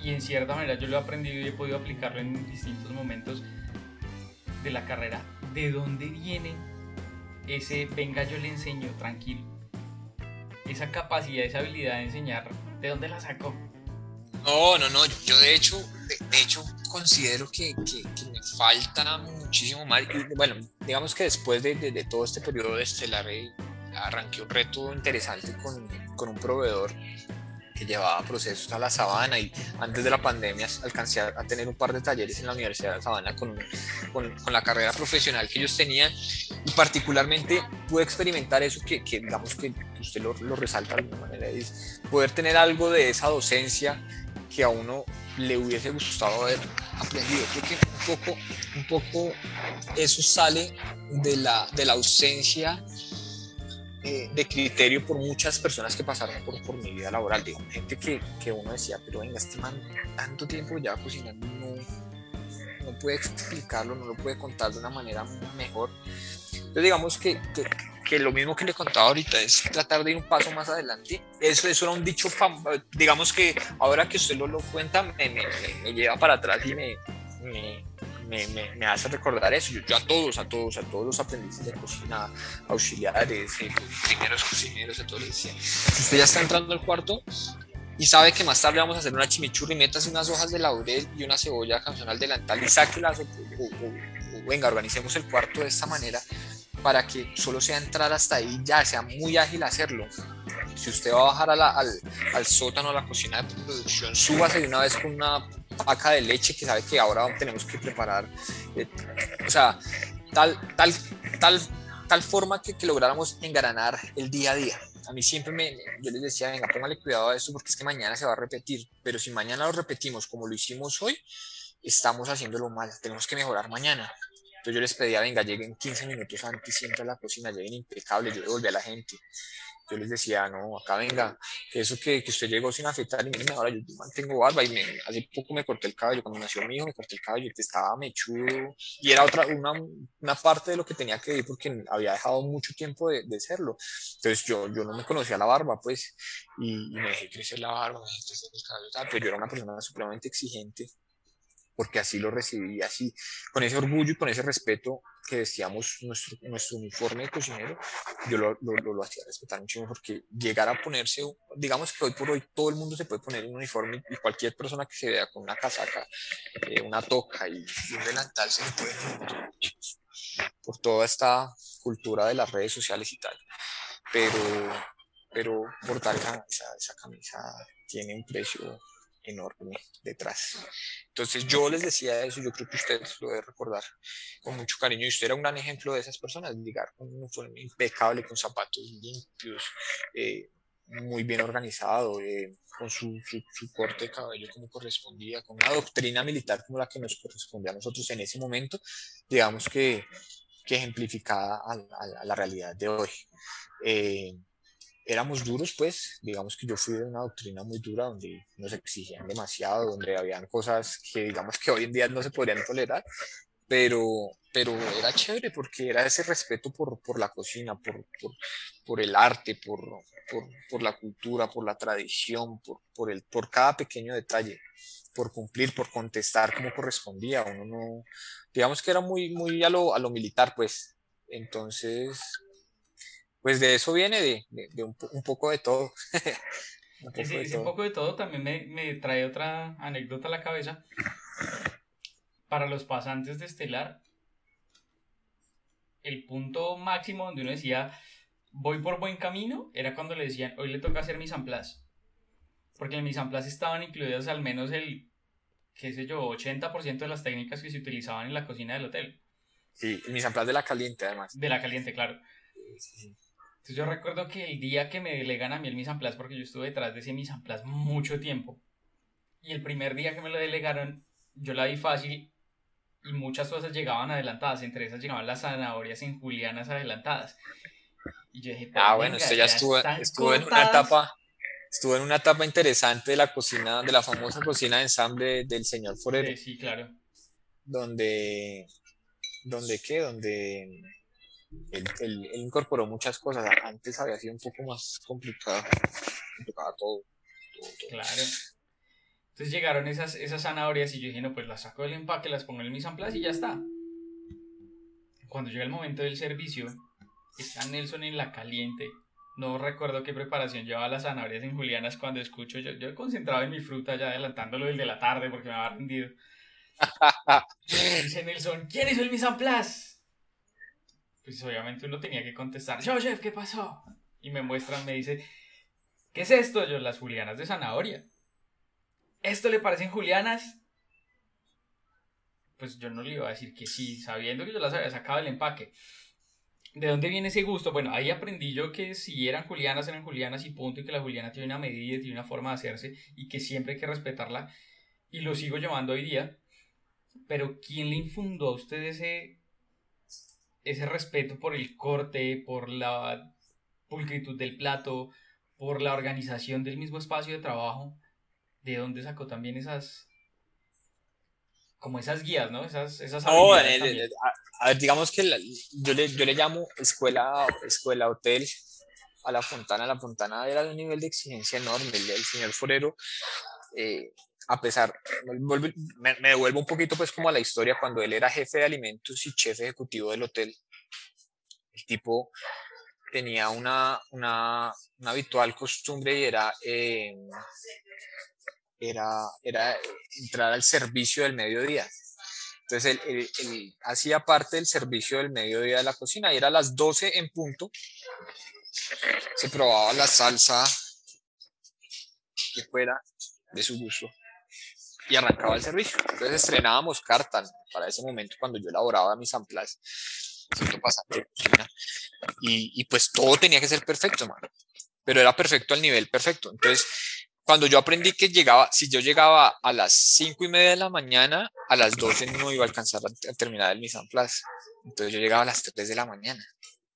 Y en cierta manera yo lo he aprendido y he podido aplicarlo en distintos momentos de la carrera. ¿De dónde viene ese venga yo le enseño tranquilo? Esa capacidad, esa habilidad de enseñar, ¿de dónde la sacó? No, no, no, yo de hecho, de, hecho considero que, que, me falta muchísimo más. bueno, digamos que después de, de, de todo este periodo de estelar arranqué un reto interesante con, con un proveedor que llevaba procesos a la sabana y antes de la pandemia alcancé a, tener un par de talleres en la Universidad de la Sabana con, con, con, la carrera profesional que ellos tenían y particularmente pude experimentar eso que, que digamos que usted lo, lo, resalta de alguna manera, es poder tener algo de esa docencia que a uno le hubiese gustado haber, aprendido. Creo que un poco, un poco eso sale de la, de la ausencia eh, de criterio por muchas personas que pasaron por, por mi vida laboral. Digo, gente que, que, uno decía, pero venga, este man tanto tiempo ya cocinando no, no puede explicarlo, no lo puede contar de una manera mejor. Entonces digamos que, que, que, lo mismo que le contaba ahorita es tratar de ir un paso más adelante. Eso, eso era un dicho, digamos que ahora que usted lo, lo cuenta, me, me, me, lleva para atrás y me, me, hace recordar eso. Yo, yo, a todos, a todos, a todos los aprendices de cocina, auxiliares, eh, primeros cocineros, a todos les decía, si usted ya está entrando al cuarto y sabe que más tarde vamos a hacer una chimichurri, metas unas hojas de laurel y una cebolla cancional delantal y sáquelas o, o, o, venga, organicemos el cuarto de esta manera para que solo sea entrar hasta ahí ya, sea muy ágil hacerlo. Si usted va a bajar a la, al, al, sótano, a la cocina de producción, súbase de una vez con una paca de leche que sabe que ahora tenemos que preparar. Eh, o sea, tal, tal, tal, tal forma que, que, lográramos engranar el día a día. A mí siempre me, yo les decía, venga, póngale cuidado a esto porque es que mañana se va a repetir, pero si mañana lo repetimos como lo hicimos hoy, estamos haciéndolo mal, tenemos que mejorar mañana. Entonces yo les pedía, venga, lleguen 15 minutos antes siempre a la cocina, lleguen impecables, yo devolví a la gente. Yo les decía, no, acá venga, que eso que, que usted llegó sin afeitar, y miren, ahora yo mantengo barba y me, hace poco me corté el cabello, cuando nació mi hijo me corté el cabello y estaba mechudo. Y era otra, una, una parte de lo que tenía que ir porque había dejado mucho tiempo de, de serlo. Entonces yo, yo no me conocía la barba, pues, y, y me dejé crecer la barba, me dejé crecer el cabello, pero yo era una persona supremamente exigente porque así lo recibí, así, con ese orgullo y con ese respeto que vestíamos nuestro, nuestro uniforme de cocinero, yo lo, lo, lo, hacía respetar mucho porque llegar a ponerse, digamos que hoy por hoy todo el mundo se puede poner un uniforme y cualquier persona que se vea con una casaca, eh, una toca y, y, un delantal se puede poner por toda esta cultura de las redes sociales y tal. Pero, pero portar esa, esa camisa tiene un precio enorme detrás. Entonces yo les decía eso, yo creo que ustedes lo deben recordar con mucho cariño y usted era un gran ejemplo de esas personas, llegar con un uniforme impecable, con zapatos limpios, eh, muy bien organizado, eh, con su, su, su, corte de cabello como correspondía, con una doctrina militar como la que nos correspondía a nosotros en ese momento, digamos que, que ejemplificada a, a, a la realidad de hoy. Eh, éramos duros, pues, digamos que yo fui de una doctrina muy dura donde nos exigían demasiado, donde habían cosas que digamos que hoy en día no se podrían tolerar, pero, pero era chévere porque era ese respeto por, por la cocina, por, por, por el arte, por, por, la cultura, por la tradición, por, el, por cada pequeño detalle, por cumplir, por contestar como correspondía. Uno no, digamos que era muy, muy a lo, a lo militar, pues. Entonces, pues de eso viene, de, de, de un, un, poco de todo. (laughs) un poco ese, de ese todo. poco de todo también me, me, trae otra anécdota a la cabeza. Para los pasantes de Estelar, el punto máximo donde uno decía, voy por buen camino, era cuando le decían, hoy le toca hacer mis amplas. Porque en mis amplas estaban incluidas al menos el, qué sé yo, 80% de las técnicas que se utilizaban en la cocina del hotel. Sí, mis amplas de la caliente además. De la caliente, claro. Sí. Entonces yo recuerdo que el día que me delegan a mí el Mise porque yo estuve detrás de ese Mise mucho tiempo, y el primer día que me lo delegaron, yo la vi fácil y muchas cosas llegaban adelantadas, entre esas llegaban las zanahorias en julianas adelantadas. Y yo dije, ah, bueno, usted ya, estuvo, estuvo en una etapa, estuvo en una etapa interesante de la cocina, de la famosa cocina de ensamble del señor Forero. Sí, claro. Donde, donde qué, donde él, él, él, incorporó muchas cosas. Antes había sido un poco más complicado. Tocaba todo, todo, todo. Claro. Entonces llegaron esas, esas zanahorias y yo dije, no, pues las saco del empaque, las pongo en el mise en place y ya está. Cuando llega el momento del servicio, está Nelson en la caliente. No recuerdo qué preparación llevaba las zanahorias en Julianas cuando escucho. Yo, yo concentrado en mi fruta ya adelantándolo el de la tarde porque me había rendido. (laughs) Dice Nelson, ¿quién hizo el mise en place? Pues obviamente uno tenía que contestar, yo, chef, ¿qué pasó? Y me muestran, me dice, ¿qué es esto? Yo, las julianas de zanahoria. ¿Esto le parecen julianas? Pues yo no le iba a decir que sí, sabiendo que yo las había sacado del empaque. ¿De dónde viene ese gusto? Bueno, ahí aprendí yo que si eran julianas, eran julianas y punto, y que la juliana tiene una medida, tiene una forma de hacerse, y que siempre hay que respetarla, y lo sigo llevando hoy día. pero ¿quién le infundó a usted ese, ese respeto por el corte, por la pulcritud del plato, por la organización del mismo espacio de trabajo? ¿De dónde sacó también esas, como esas guías, ¿no? Esas, esas oh, a, ver, digamos que yo, le, yo le llamo escuela, escuela hotel a la Fontana. La Fontana era de un nivel de exigencia enorme. El, señor Forero, eh, a pesar, me, devuelvo un poquito pues como a la historia, cuando él era jefe de alimentos y jefe ejecutivo del hotel, el tipo tenía una, una, habitual costumbre y era eh, era, era entrar al servicio del mediodía. Entonces él, hacía parte del servicio del mediodía de la cocina y era a las 12 en punto. Se probaba la salsa que fuera de su gusto y arrancaba el servicio. Entonces estrenábamos carta para ese momento cuando yo elaboraba mis amplas. Y, y pues todo tenía que ser perfecto, mano. Pero era perfecto al nivel perfecto. Entonces cuando yo aprendí que llegaba, si yo llegaba a las 5 y media de la mañana, a las 12 no iba a alcanzar a, terminar el Nissan. Entonces yo llegaba a las 3 de la mañana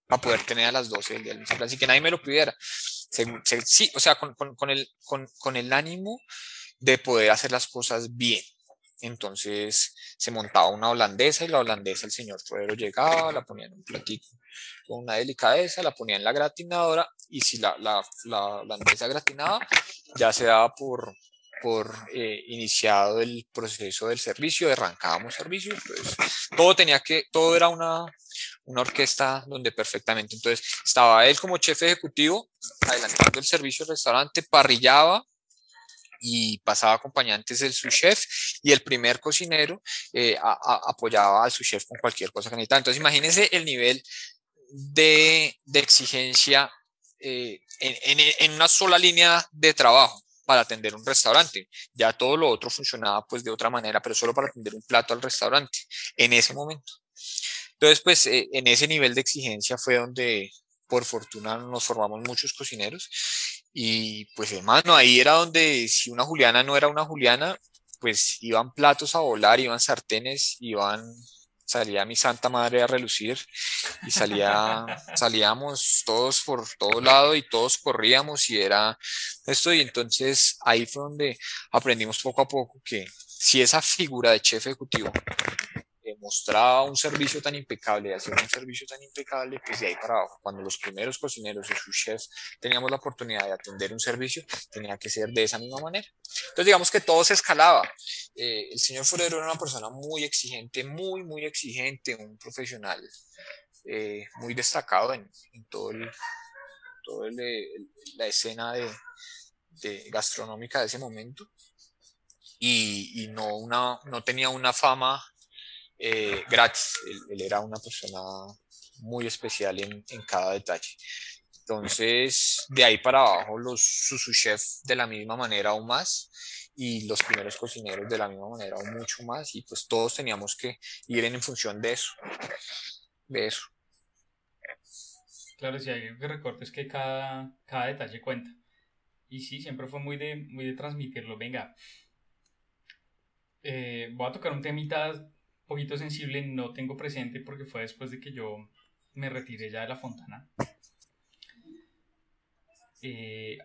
para poder tener a las 12 el día del Nissan y que nadie me lo pidiera. sí, o sea, con, con, con, el, con el ánimo de poder hacer las cosas bien. Entonces se montaba una holandesa y la holandesa el señor Fuero llegaba, la ponía en un platito con una delicadeza, la ponía en la gratinadora y si la, la, la holandesa gratinaba, ya se daba por, por eh, iniciado el proceso del servicio, arrancábamos servicio, entonces todo tenía que, todo era una, una orquesta donde perfectamente, entonces estaba él como jefe ejecutivo adelantando el servicio del restaurante, parrillaba, y pasaba acompañantes del su chef y el primer cocinero eh, apoyaba al su chef con cualquier cosa que necesitaba. Entonces imagínense el nivel de, exigencia eh, en, una sola línea de trabajo para atender un restaurante. Ya todo lo otro funcionaba pues de otra manera, pero solo para atender un plato al restaurante en ese momento. Entonces pues eh, en ese nivel de exigencia fue donde por fortuna nos formamos muchos cocineros y pues hermano, ahí era donde si una Juliana no era una Juliana, pues iban platos a volar, iban sartenes, iban, salía mi santa madre a relucir y salía, (laughs) salíamos todos por todo lado y todos corríamos y era esto y entonces ahí fue donde aprendimos poco a poco que si esa figura de chef ejecutivo mostraba un servicio tan impecable, hacía un servicio tan impecable, pues de ahí para abajo, cuando los primeros cocineros y sus chefs teníamos la oportunidad de atender un servicio, tenía que ser de esa misma manera. Entonces digamos que todo se escalaba. Eh, el señor Forero era una persona muy exigente, muy, muy exigente, un profesional eh, muy destacado en, en todo, el, todo la escena de, de gastronómica de ese momento. Y, y, no, una, no tenía una fama eh, gratis. Él, era una persona muy especial en, en, cada detalle. Entonces, de ahí para abajo, los su chef de la misma manera o más, y los primeros cocineros de la misma manera o mucho más, y pues todos teníamos que ir en función de eso. De eso. Claro, si hay que recorte es que cada, cada detalle cuenta. Y sí, siempre fue muy de, muy de transmitirlo. Venga, eh, voy a tocar un temita poquito sensible, no tengo presente porque fue después de que yo me retiré ya de la fontana. Eh,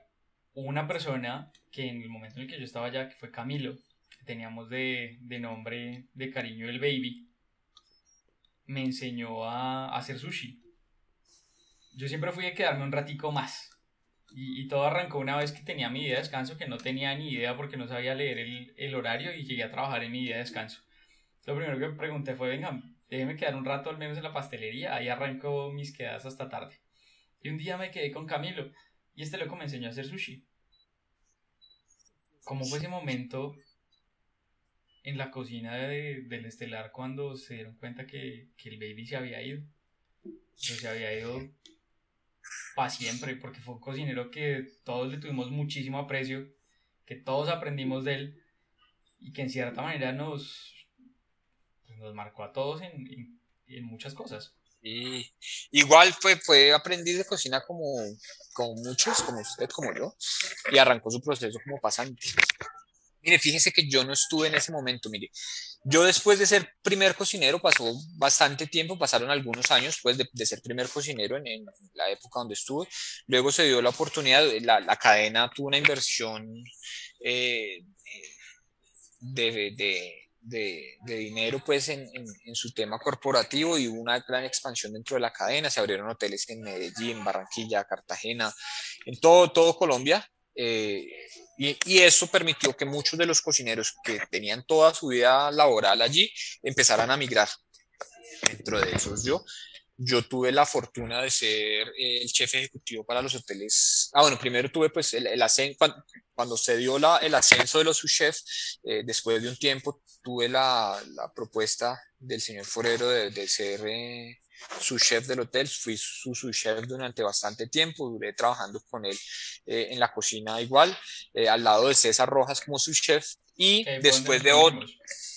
una persona que en el momento en el que yo estaba allá, que fue Camilo, que teníamos de, de nombre de cariño el baby, me enseñó a, hacer sushi. Yo siempre fui a quedarme un ratico más. Y, y, todo arrancó una vez que tenía mi día de descanso, que no tenía ni idea porque no sabía leer el, el horario y llegué a trabajar en mi día de descanso. Lo primero que pregunté fue, venga, déjeme quedar un rato al menos en la pastelería, ahí arranco mis quedadas hasta tarde. Y un día me quedé con Camilo y este loco me enseñó a hacer sushi. ¿Cómo fue ese momento en la cocina de, del estelar cuando se dieron cuenta que, que el baby se había ido? se había ido para siempre, porque fue un cocinero que todos le tuvimos muchísimo aprecio, que todos aprendimos de él y que en cierta manera nos, nos marcó a todos en, en, muchas cosas. Y igual fue, fue aprendiz de cocina como, como muchos, como usted, como yo, y arrancó su proceso como pasante. Mire, fíjese que yo no estuve en ese momento, mire, Yo después de ser primer cocinero, pasó bastante tiempo, pasaron algunos años pues de, ser primer cocinero en, la época donde estuve. Luego se dio la oportunidad, la, cadena tuvo una inversión eh, de, de, dinero pues en, en, su tema corporativo y una gran expansión dentro de la cadena. Se abrieron hoteles en Medellín, Barranquilla, Cartagena, en todo, todo Colombia. Eh, y, eso permitió que muchos de los cocineros que tenían toda su vida laboral allí empezaran a migrar. Dentro de esos yo, yo tuve la fortuna de ser eh, el jefe ejecutivo para los hoteles. Ah, bueno, primero tuve pues el, ascenso, cuando, se dio la, el ascenso de los subchefs, eh, después de un tiempo tuve la, la propuesta del señor Forero de, de ser eh, su chef del hotel, fui su, su, chef durante bastante tiempo, duré trabajando con él en la cocina igual, al lado de César Rojas como su chef y después de otro...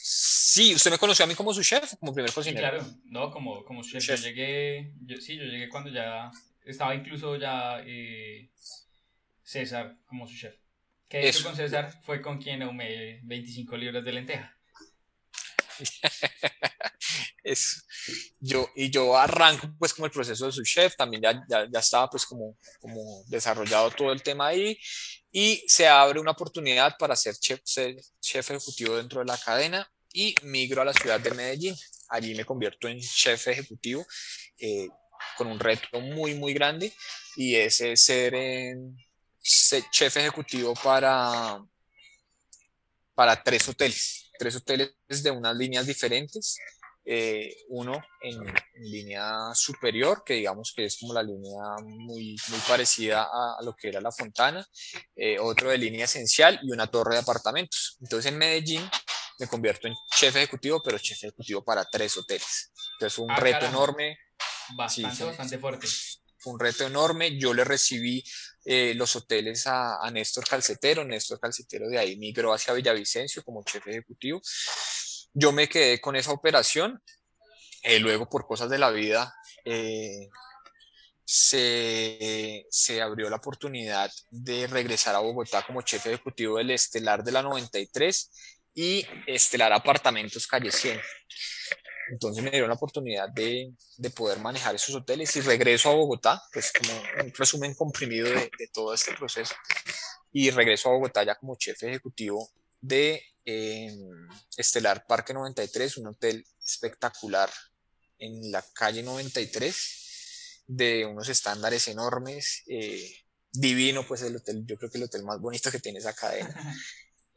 Sí, usted me conoció a mí como su chef, como primer cocinero. Sí, claro, no, como, como chef. Yo llegué, yo, sí, yo llegué cuando ya estaba incluso ya eh, César como su chef. Que hecho con César fue con quien ahumé 25 libras de lenteja. (laughs) es, yo, y yo arranco pues como el proceso de su chef, también ya, ya, ya, estaba pues como, como desarrollado todo el tema ahí y se abre una oportunidad para ser chef, chef ejecutivo dentro de la cadena y migro a la ciudad de Medellín. Allí me convierto en chef ejecutivo eh, con un reto muy muy grande y es ser, ser chef ejecutivo para, para tres hoteles, tres hoteles de unas líneas diferentes eh, uno en, línea superior, que digamos que es como la línea muy, muy parecida a, lo que era la Fontana, eh, otro de línea esencial y una torre de apartamentos. Entonces en Medellín me convierto en chef ejecutivo, pero chef ejecutivo para tres hoteles. Entonces fue un ah, reto enorme. Bastante, bastante fuerte. Fue un reto enorme. Yo le recibí eh, los hoteles a, a Néstor Calcetero. Néstor Calcetero de ahí migró hacia Villavicencio como chef ejecutivo. Yo me quedé con esa operación, eh, luego por cosas de la vida eh, se, se, abrió la oportunidad de regresar a Bogotá como jefe ejecutivo del Estelar de la 93 y Estelar Apartamentos Calle 100. Entonces me dieron la oportunidad de, de, poder manejar esos hoteles y regreso a Bogotá, pues como un resumen comprimido de, de todo este proceso. Y regreso a Bogotá ya como jefe ejecutivo de en Estelar Parque 93, un hotel espectacular en la calle 93, de unos estándares enormes, eh, divino, pues el hotel, yo creo que el hotel más bonito que tiene esa cadena. (laughs)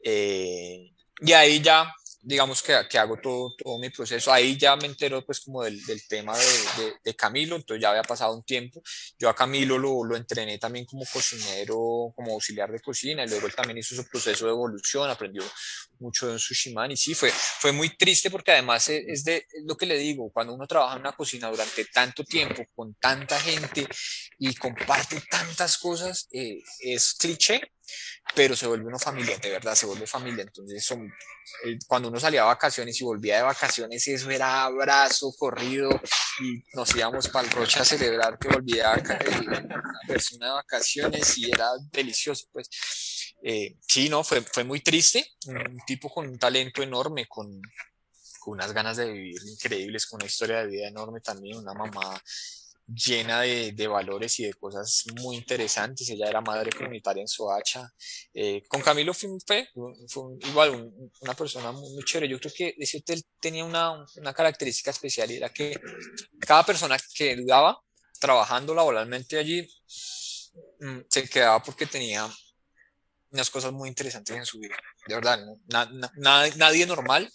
Eh, y ahí ya digamos que, que hago todo, todo, mi proceso. Ahí ya me entero pues como del, del tema de, de, Camilo, entonces ya había pasado un tiempo. Yo a Camilo lo, lo, entrené también como cocinero, como auxiliar de cocina, y luego él también hizo su proceso de evolución, aprendió mucho de Sushiman, y sí, fue, fue muy triste porque además es, de lo que le digo, cuando uno trabaja en una cocina durante tanto tiempo, con tanta gente y comparte tantas cosas, eh, es cliché, pero se vuelve una familia, de verdad, se vuelve familia. Entonces, son, eh, cuando uno salía a vacaciones y volvía de vacaciones, eso era abrazo, corrido, y nos íbamos para el Rocha a celebrar que volvía una persona de vacaciones y era delicioso, pues. Eh, sí, no, fue, fue muy triste, un tipo con un talento enorme, con, con unas ganas de vivir increíbles, con una historia de vida enorme también, una mamá llena de, de, valores y de cosas muy interesantes. Ella era madre comunitaria en Soacha. Eh, con Camilo fue, fue, igual una persona muy, muy, chévere. Yo creo que ese hotel tenía una, una, característica especial y era que cada persona que dudaba trabajando laboralmente allí mm, se quedaba porque tenía unas cosas muy interesantes en su vida. De verdad, nadie normal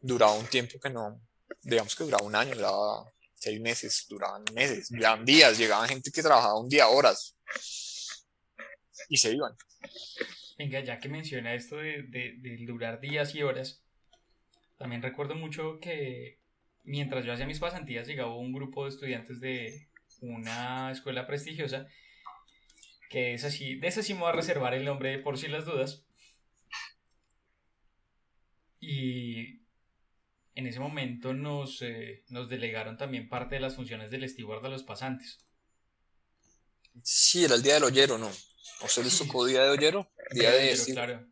duraba un tiempo que no, digamos que duraba un año, duraba seis meses, duraban meses, duraban días, llegaban gente que trabajaba un día, horas, y se iban. Venga, ya que menciona esto de, de, durar días y horas, también recuerdo mucho que mientras yo hacía mis pasantías llegaba un grupo de estudiantes de una escuela prestigiosa, que es así, de esa sí me voy a reservar el nombre por si las dudas. Y en ese momento nos, eh, nos delegaron también parte de las funciones del steward a los pasantes. Sí, era el día del ollero, ¿no? ¿O se les tocó día de ollero? (laughs) Día de, claro.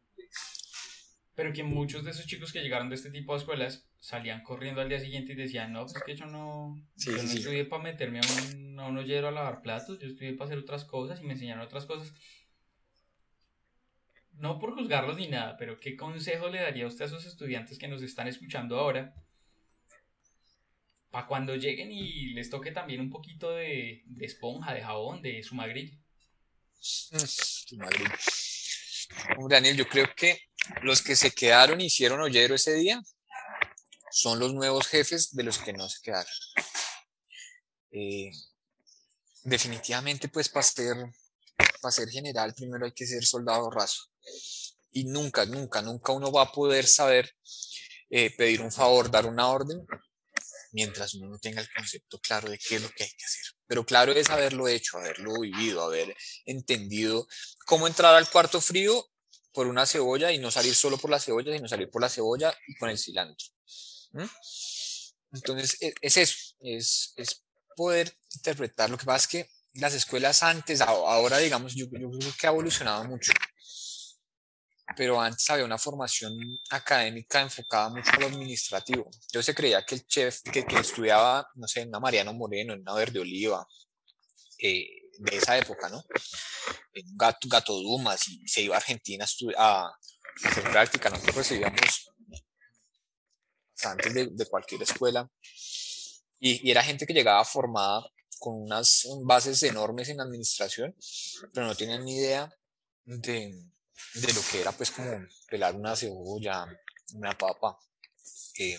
Pero que muchos de esos chicos que llegaron de este tipo de escuelas salían corriendo al día siguiente y decían, no, pues que yo no, yo no estudié para meterme a un, a un hoyero a lavar platos, yo estudié para hacer otras cosas y me enseñaron otras cosas. No por juzgarlos ni nada, pero ¿qué consejo le daría usted a esos estudiantes que nos están escuchando ahora? Para cuando lleguen y les toque también un poquito de, de esponja, de jabón, de sumagril. Sumagril. Daniel, yo creo que los que se quedaron y hicieron hoyero ese día son los nuevos jefes de los que no se quedaron. Eh, definitivamente, pues para ser, para ser general, primero hay que ser soldado raso. Y nunca, nunca, nunca uno va a poder saber eh, pedir un favor, dar una orden, mientras uno no tenga el concepto claro de qué es lo que hay que hacer. Pero claro es haberlo hecho, haberlo vivido, haber entendido cómo entrar al cuarto frío por una cebolla y no salir solo por la cebolla, sino salir por la cebolla y con el cilantro. Entonces, e, es eso, es, es, poder interpretar. Lo que pasa es que las escuelas antes, ahora digamos, yo, yo creo que ha evolucionado mucho, pero antes había una formación académica enfocada mucho a lo administrativo. Yo se creía que el chef que, que estudiaba, no sé, en una Mariano Moreno, en una Verde Oliva, eh, de esa época, ¿no? En Gato, Gato Dumas y se iba a Argentina a, hacer práctica. Nosotros recibíamos antes de, cualquier escuela y, era gente que llegaba formada con unas bases enormes en administración, pero no tenían ni idea de, de lo que era pues como pelar una cebolla, una papa. Eh,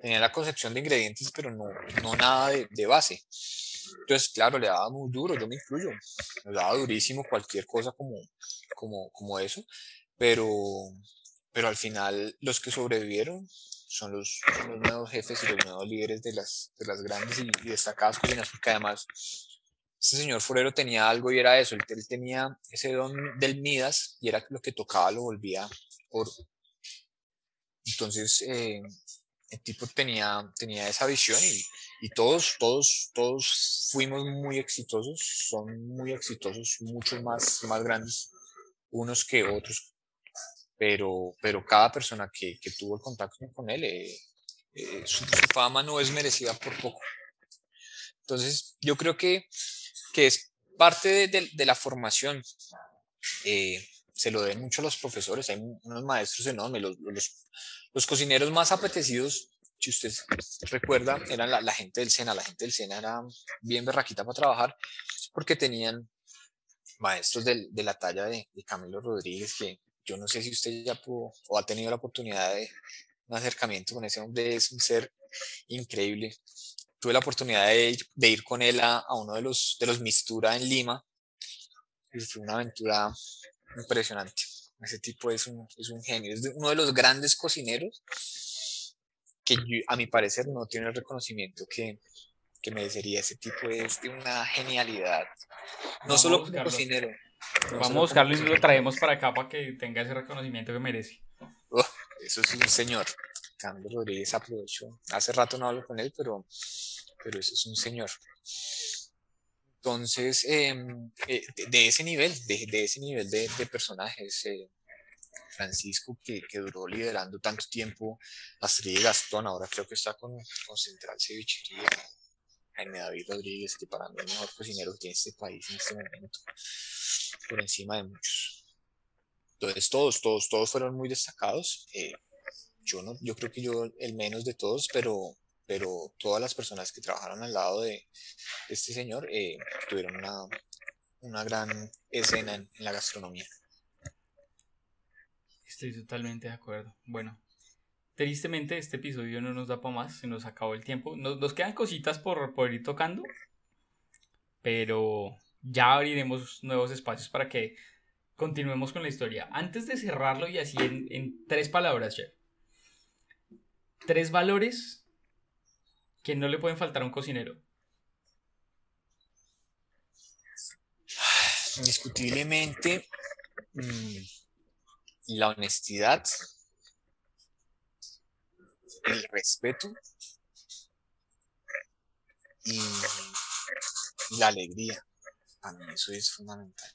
tenía la concepción de ingredientes, pero no, no nada de, de base. Entonces, claro, le daba muy duro, yo me incluyo, le daba durísimo cualquier cosa como, como, como eso, pero, pero al final los que sobrevivieron son los, nuevos jefes y los nuevos líderes de las, de las grandes y, destacadas cocinas, porque además este señor Forero tenía algo y era eso, él, él, tenía ese don del Midas y era lo que tocaba lo volvía oro. Entonces, eh, el tipo tenía, tenía esa visión y, todos, todos, todos fuimos muy exitosos, son muy exitosos, muchos más, más grandes unos que otros, pero, pero cada persona que, tuvo el contacto con él, eh, eh, su, fama no es merecida por poco. Entonces, yo creo que, que es parte de, de, la formación. Eh, se lo den mucho a los profesores, hay unos maestros enormes, los, los, los cocineros más apetecidos si usted recuerda, eran la, gente del SENA. La gente del SENA era bien berraquita para trabajar porque tenían maestros de, la talla de, Camilo Rodríguez, que yo no sé si usted ya pudo o ha tenido la oportunidad de un acercamiento con ese hombre, es un ser increíble. Tuve la oportunidad de ir, con él a, uno de los, de los Mistura en Lima y fue una aventura impresionante. Ese tipo es un, es un genio, es uno de los grandes cocineros que a mi parecer no tiene el reconocimiento que, que merecería. Ese tipo es de una genialidad. No solo como cocinero. Vamos a buscarlo y lo traemos para acá para que tenga ese reconocimiento que merece. eso es un señor. Carlos Rodríguez aprovecho. Hace rato no hablo con él, pero, pero eso es un señor. Entonces, em, eh, de, ese nivel, de, de ese nivel de, de personajes, eh, Francisco, que, que, duró liderando tanto tiempo Astrid Gastón, ahora creo que está con, con Central Cevichería, Jaime David Rodríguez, que para mí es el mejor cocinero que tiene este país en este momento, por encima de muchos. Entonces todos, todos, todos fueron muy destacados. Eh, yo, no, yo creo que yo el menos de todos, pero, pero todas las personas que trabajaron al lado de, este señor eh, tuvieron una, una gran escena en la gastronomía. Estoy totalmente de acuerdo. Bueno, tristemente este episodio no nos da para más, se nos acabó el tiempo. Nos, quedan cositas por, por, ir tocando, pero ya abriremos nuevos espacios para que continuemos con la historia. Antes de cerrarlo y así en, en tres palabras, chef. Tres valores que no le pueden faltar a un cocinero. (sighs) Indiscutiblemente. Mmm la honestidad, el respeto y la alegría. Para mí eso es fundamental.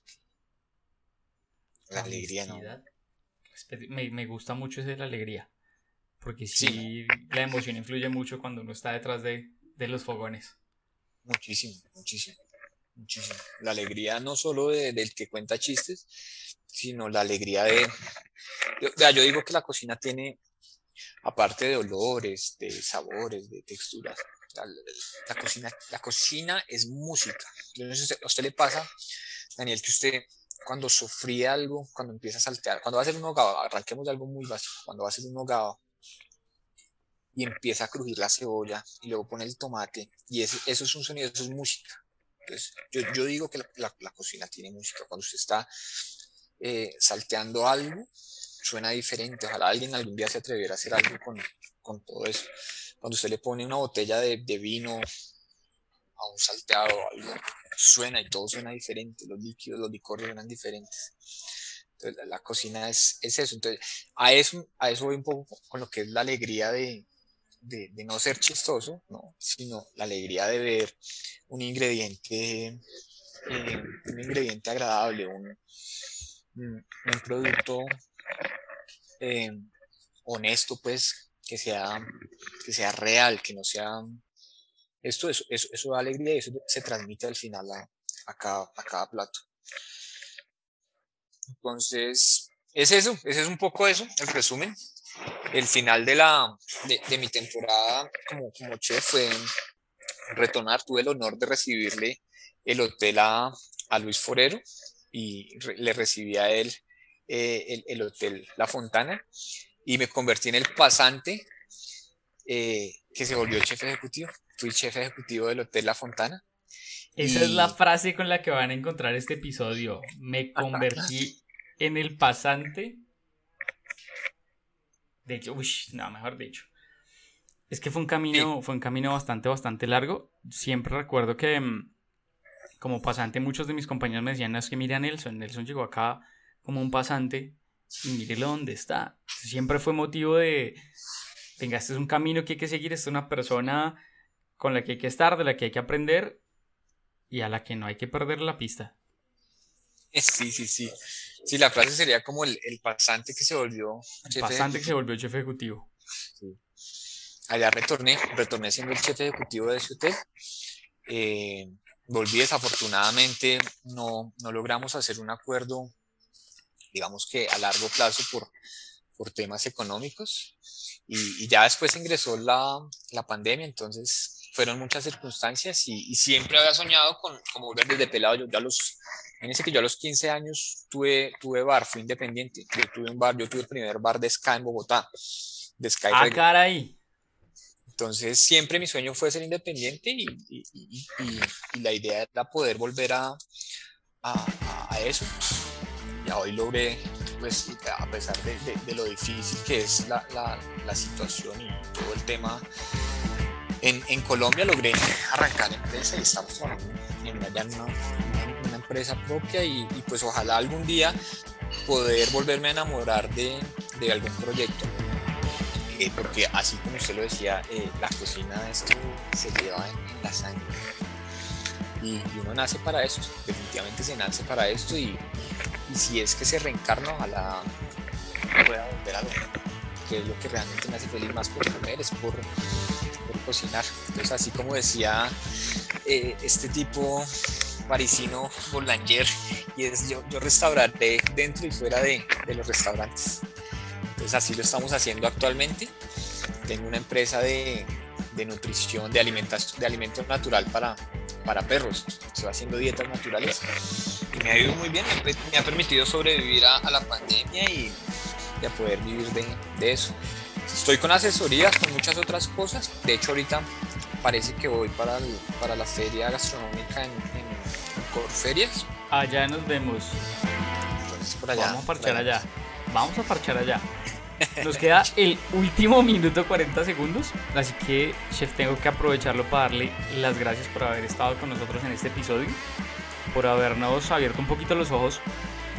La, alegría, ¿no? me, me gusta mucho esa la alegría. Porque sí, la emoción influye mucho cuando uno está detrás de, de los fogones. Muchísimo, muchísimo, muchísimo. La alegría no solo de, del que cuenta chistes, sino la alegría de... Yo, yo digo que la cocina tiene, aparte de olores, de sabores, de texturas, la, cocina, la cocina es música. Entonces, a usted le pasa, Daniel, que usted cuando sufría algo, cuando empieza a saltear, cuando va a hacer un hogado, arranquemos de algo muy básico, cuando va a hacer un hogado y empieza a crujir la cebolla y luego pone el tomate y eso, eso es un sonido, eso es música. Entonces, yo, yo digo que la, la, cocina tiene música. Cuando usted está eh, salteando algo, suena diferente. Ojalá alguien algún día se atreviera a hacer algo con, con todo eso. Cuando usted le pone una botella de, de vino a un salteado o algo, suena y todo suena diferente. Los líquidos, los licores suenan diferentes. Entonces, la, cocina es, es, eso. Entonces, a eso, a eso voy un poco con lo que es la alegría de, de, no ser chistoso, ¿no? sino la alegría de ver un ingrediente, eh, un ingrediente agradable, un, producto eh, honesto, pues, que sea, que sea real, que no sea... Esto, eso, eso, da alegría y eso se transmite al final a, a, cada, a cada plato. Entonces, es eso, ese es un poco eso, el resumen el final de, la, de, mi temporada como, como chef fue retornar. Tuve el honor de recibirle el hotel a, a Luis Forero y le recibí a él eh, el, el, hotel La Fontana y me convertí en el pasante eh, que se volvió chef ejecutivo. Fui chef ejecutivo del hotel La Fontana. Esa es la frase con la que van a encontrar este episodio. Me (laughs) convertí en el pasante de hecho, uy, no, mejor dicho. Es que fue un camino, fue un camino bastante, bastante largo. Siempre recuerdo que mm, como pasante muchos de mis compañeros me decían, no, es que mira a Nelson, Nelson llegó acá como un pasante y mírelo dónde está. Siempre fue motivo de, venga, este es un camino que hay que seguir, esta es una persona con la que hay que estar, de la que hay que aprender y a la que no hay que perder la pista. (laughs) Sí, sí, sí. Sí, la frase sería como el, pasante que se volvió el pasante que se volvió jefe ejecutivo. Allá retorné, retorné siendo el jefe ejecutivo de ese hotel. Eh, volví desafortunadamente, no, no logramos hacer un acuerdo, digamos que a largo plazo por, por temas económicos. Y, ya después ingresó la, la pandemia, entonces fueron muchas circunstancias y, siempre había soñado con, como desde pelado, yo ya los, ese que yo a los 15 años tuve, tuve bar, fui independiente, yo tuve un bar, yo tuve el primer bar de Sky en Bogotá, de Sky Ah, caray. Entonces siempre mi sueño fue ser independiente y, y, y, y la idea era poder volver a, a, a, eso. Ya hoy logré, pues a pesar de, de, de lo difícil que es la, la, la situación y todo el tema en, en, Colombia logré arrancar empresa y estamos trabajando en una, una, empresa propia y, pues ojalá algún día poder volverme a enamorar de, de algún proyecto. Eh, porque así como usted lo decía, eh, la cocina esto se lleva en, la sangre. Y, uno nace para esto, definitivamente se nace para esto y, si es que se reencarna, ojalá pueda volver a lo que es lo que realmente me hace feliz más por comer, es por, cocinar. Entonces, así como decía eh, este tipo parisino Boulanger, y es yo, yo restauraré dentro y fuera de, los restaurantes. Entonces, así lo estamos haciendo actualmente. Tengo una empresa de, de nutrición, de, alimentación, de alimento natural para, para perros. Estoy haciendo dietas naturales y me ha ido muy bien. Me, ha permitido sobrevivir a la pandemia y, y, a poder vivir de, de eso. Estoy con asesorías, con muchas otras cosas. De hecho, ahorita parece que voy para, el, para la feria gastronómica en, en, Corferias. Allá nos vemos. Entonces, por allá. Vamos a parchar allá. allá. Vamos a parchar allá. Nos queda el último minuto 40 segundos, así que chef tengo que aprovecharlo para darle las gracias por haber estado con nosotros en este episodio, por habernos abierto un poquito los ojos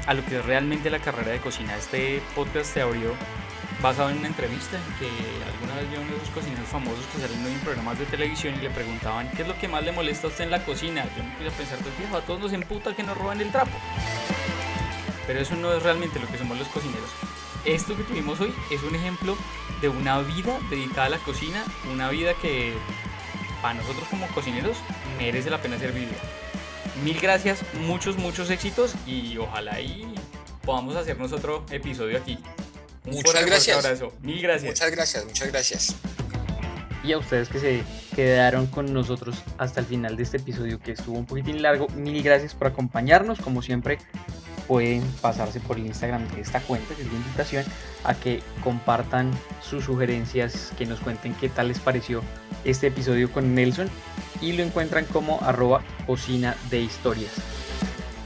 a lo que es realmente la carrera de cocina. Este podcast se abrió basado en una entrevista que alguna vez vio uno de esos cocineros famosos que salen en programas de televisión y le preguntaban qué es lo que más le molesta a usted en la cocina. Yo me puse a pensar, pues viejo, a todos nos emputa que nos roban el trapo. Pero eso no es realmente lo que somos los cocineros. esto que tuvimos hoy es un ejemplo de una vida dedicada a la cocina, una vida que para nosotros como cocineros merece la pena ser vivida. Mil gracias, muchos, muchos éxitos y ojalá y podamos hacernos otro episodio aquí. muchas gracias. Abrazo. Mil gracias. Muchas gracias, muchas gracias. Y a ustedes que se quedaron con nosotros hasta el final de este episodio que estuvo un poquitín largo, mil gracias por acompañarnos. Como siempre, pueden pasarse por el Instagram de esta cuenta, que es la invitación, a que compartan sus sugerencias, que nos cuenten qué tal les pareció este episodio con Nelson y lo encuentran como arroba cocina de historias.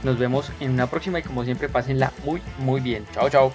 Nos vemos en una próxima y como siempre pásenla muy muy bien. Chao chao.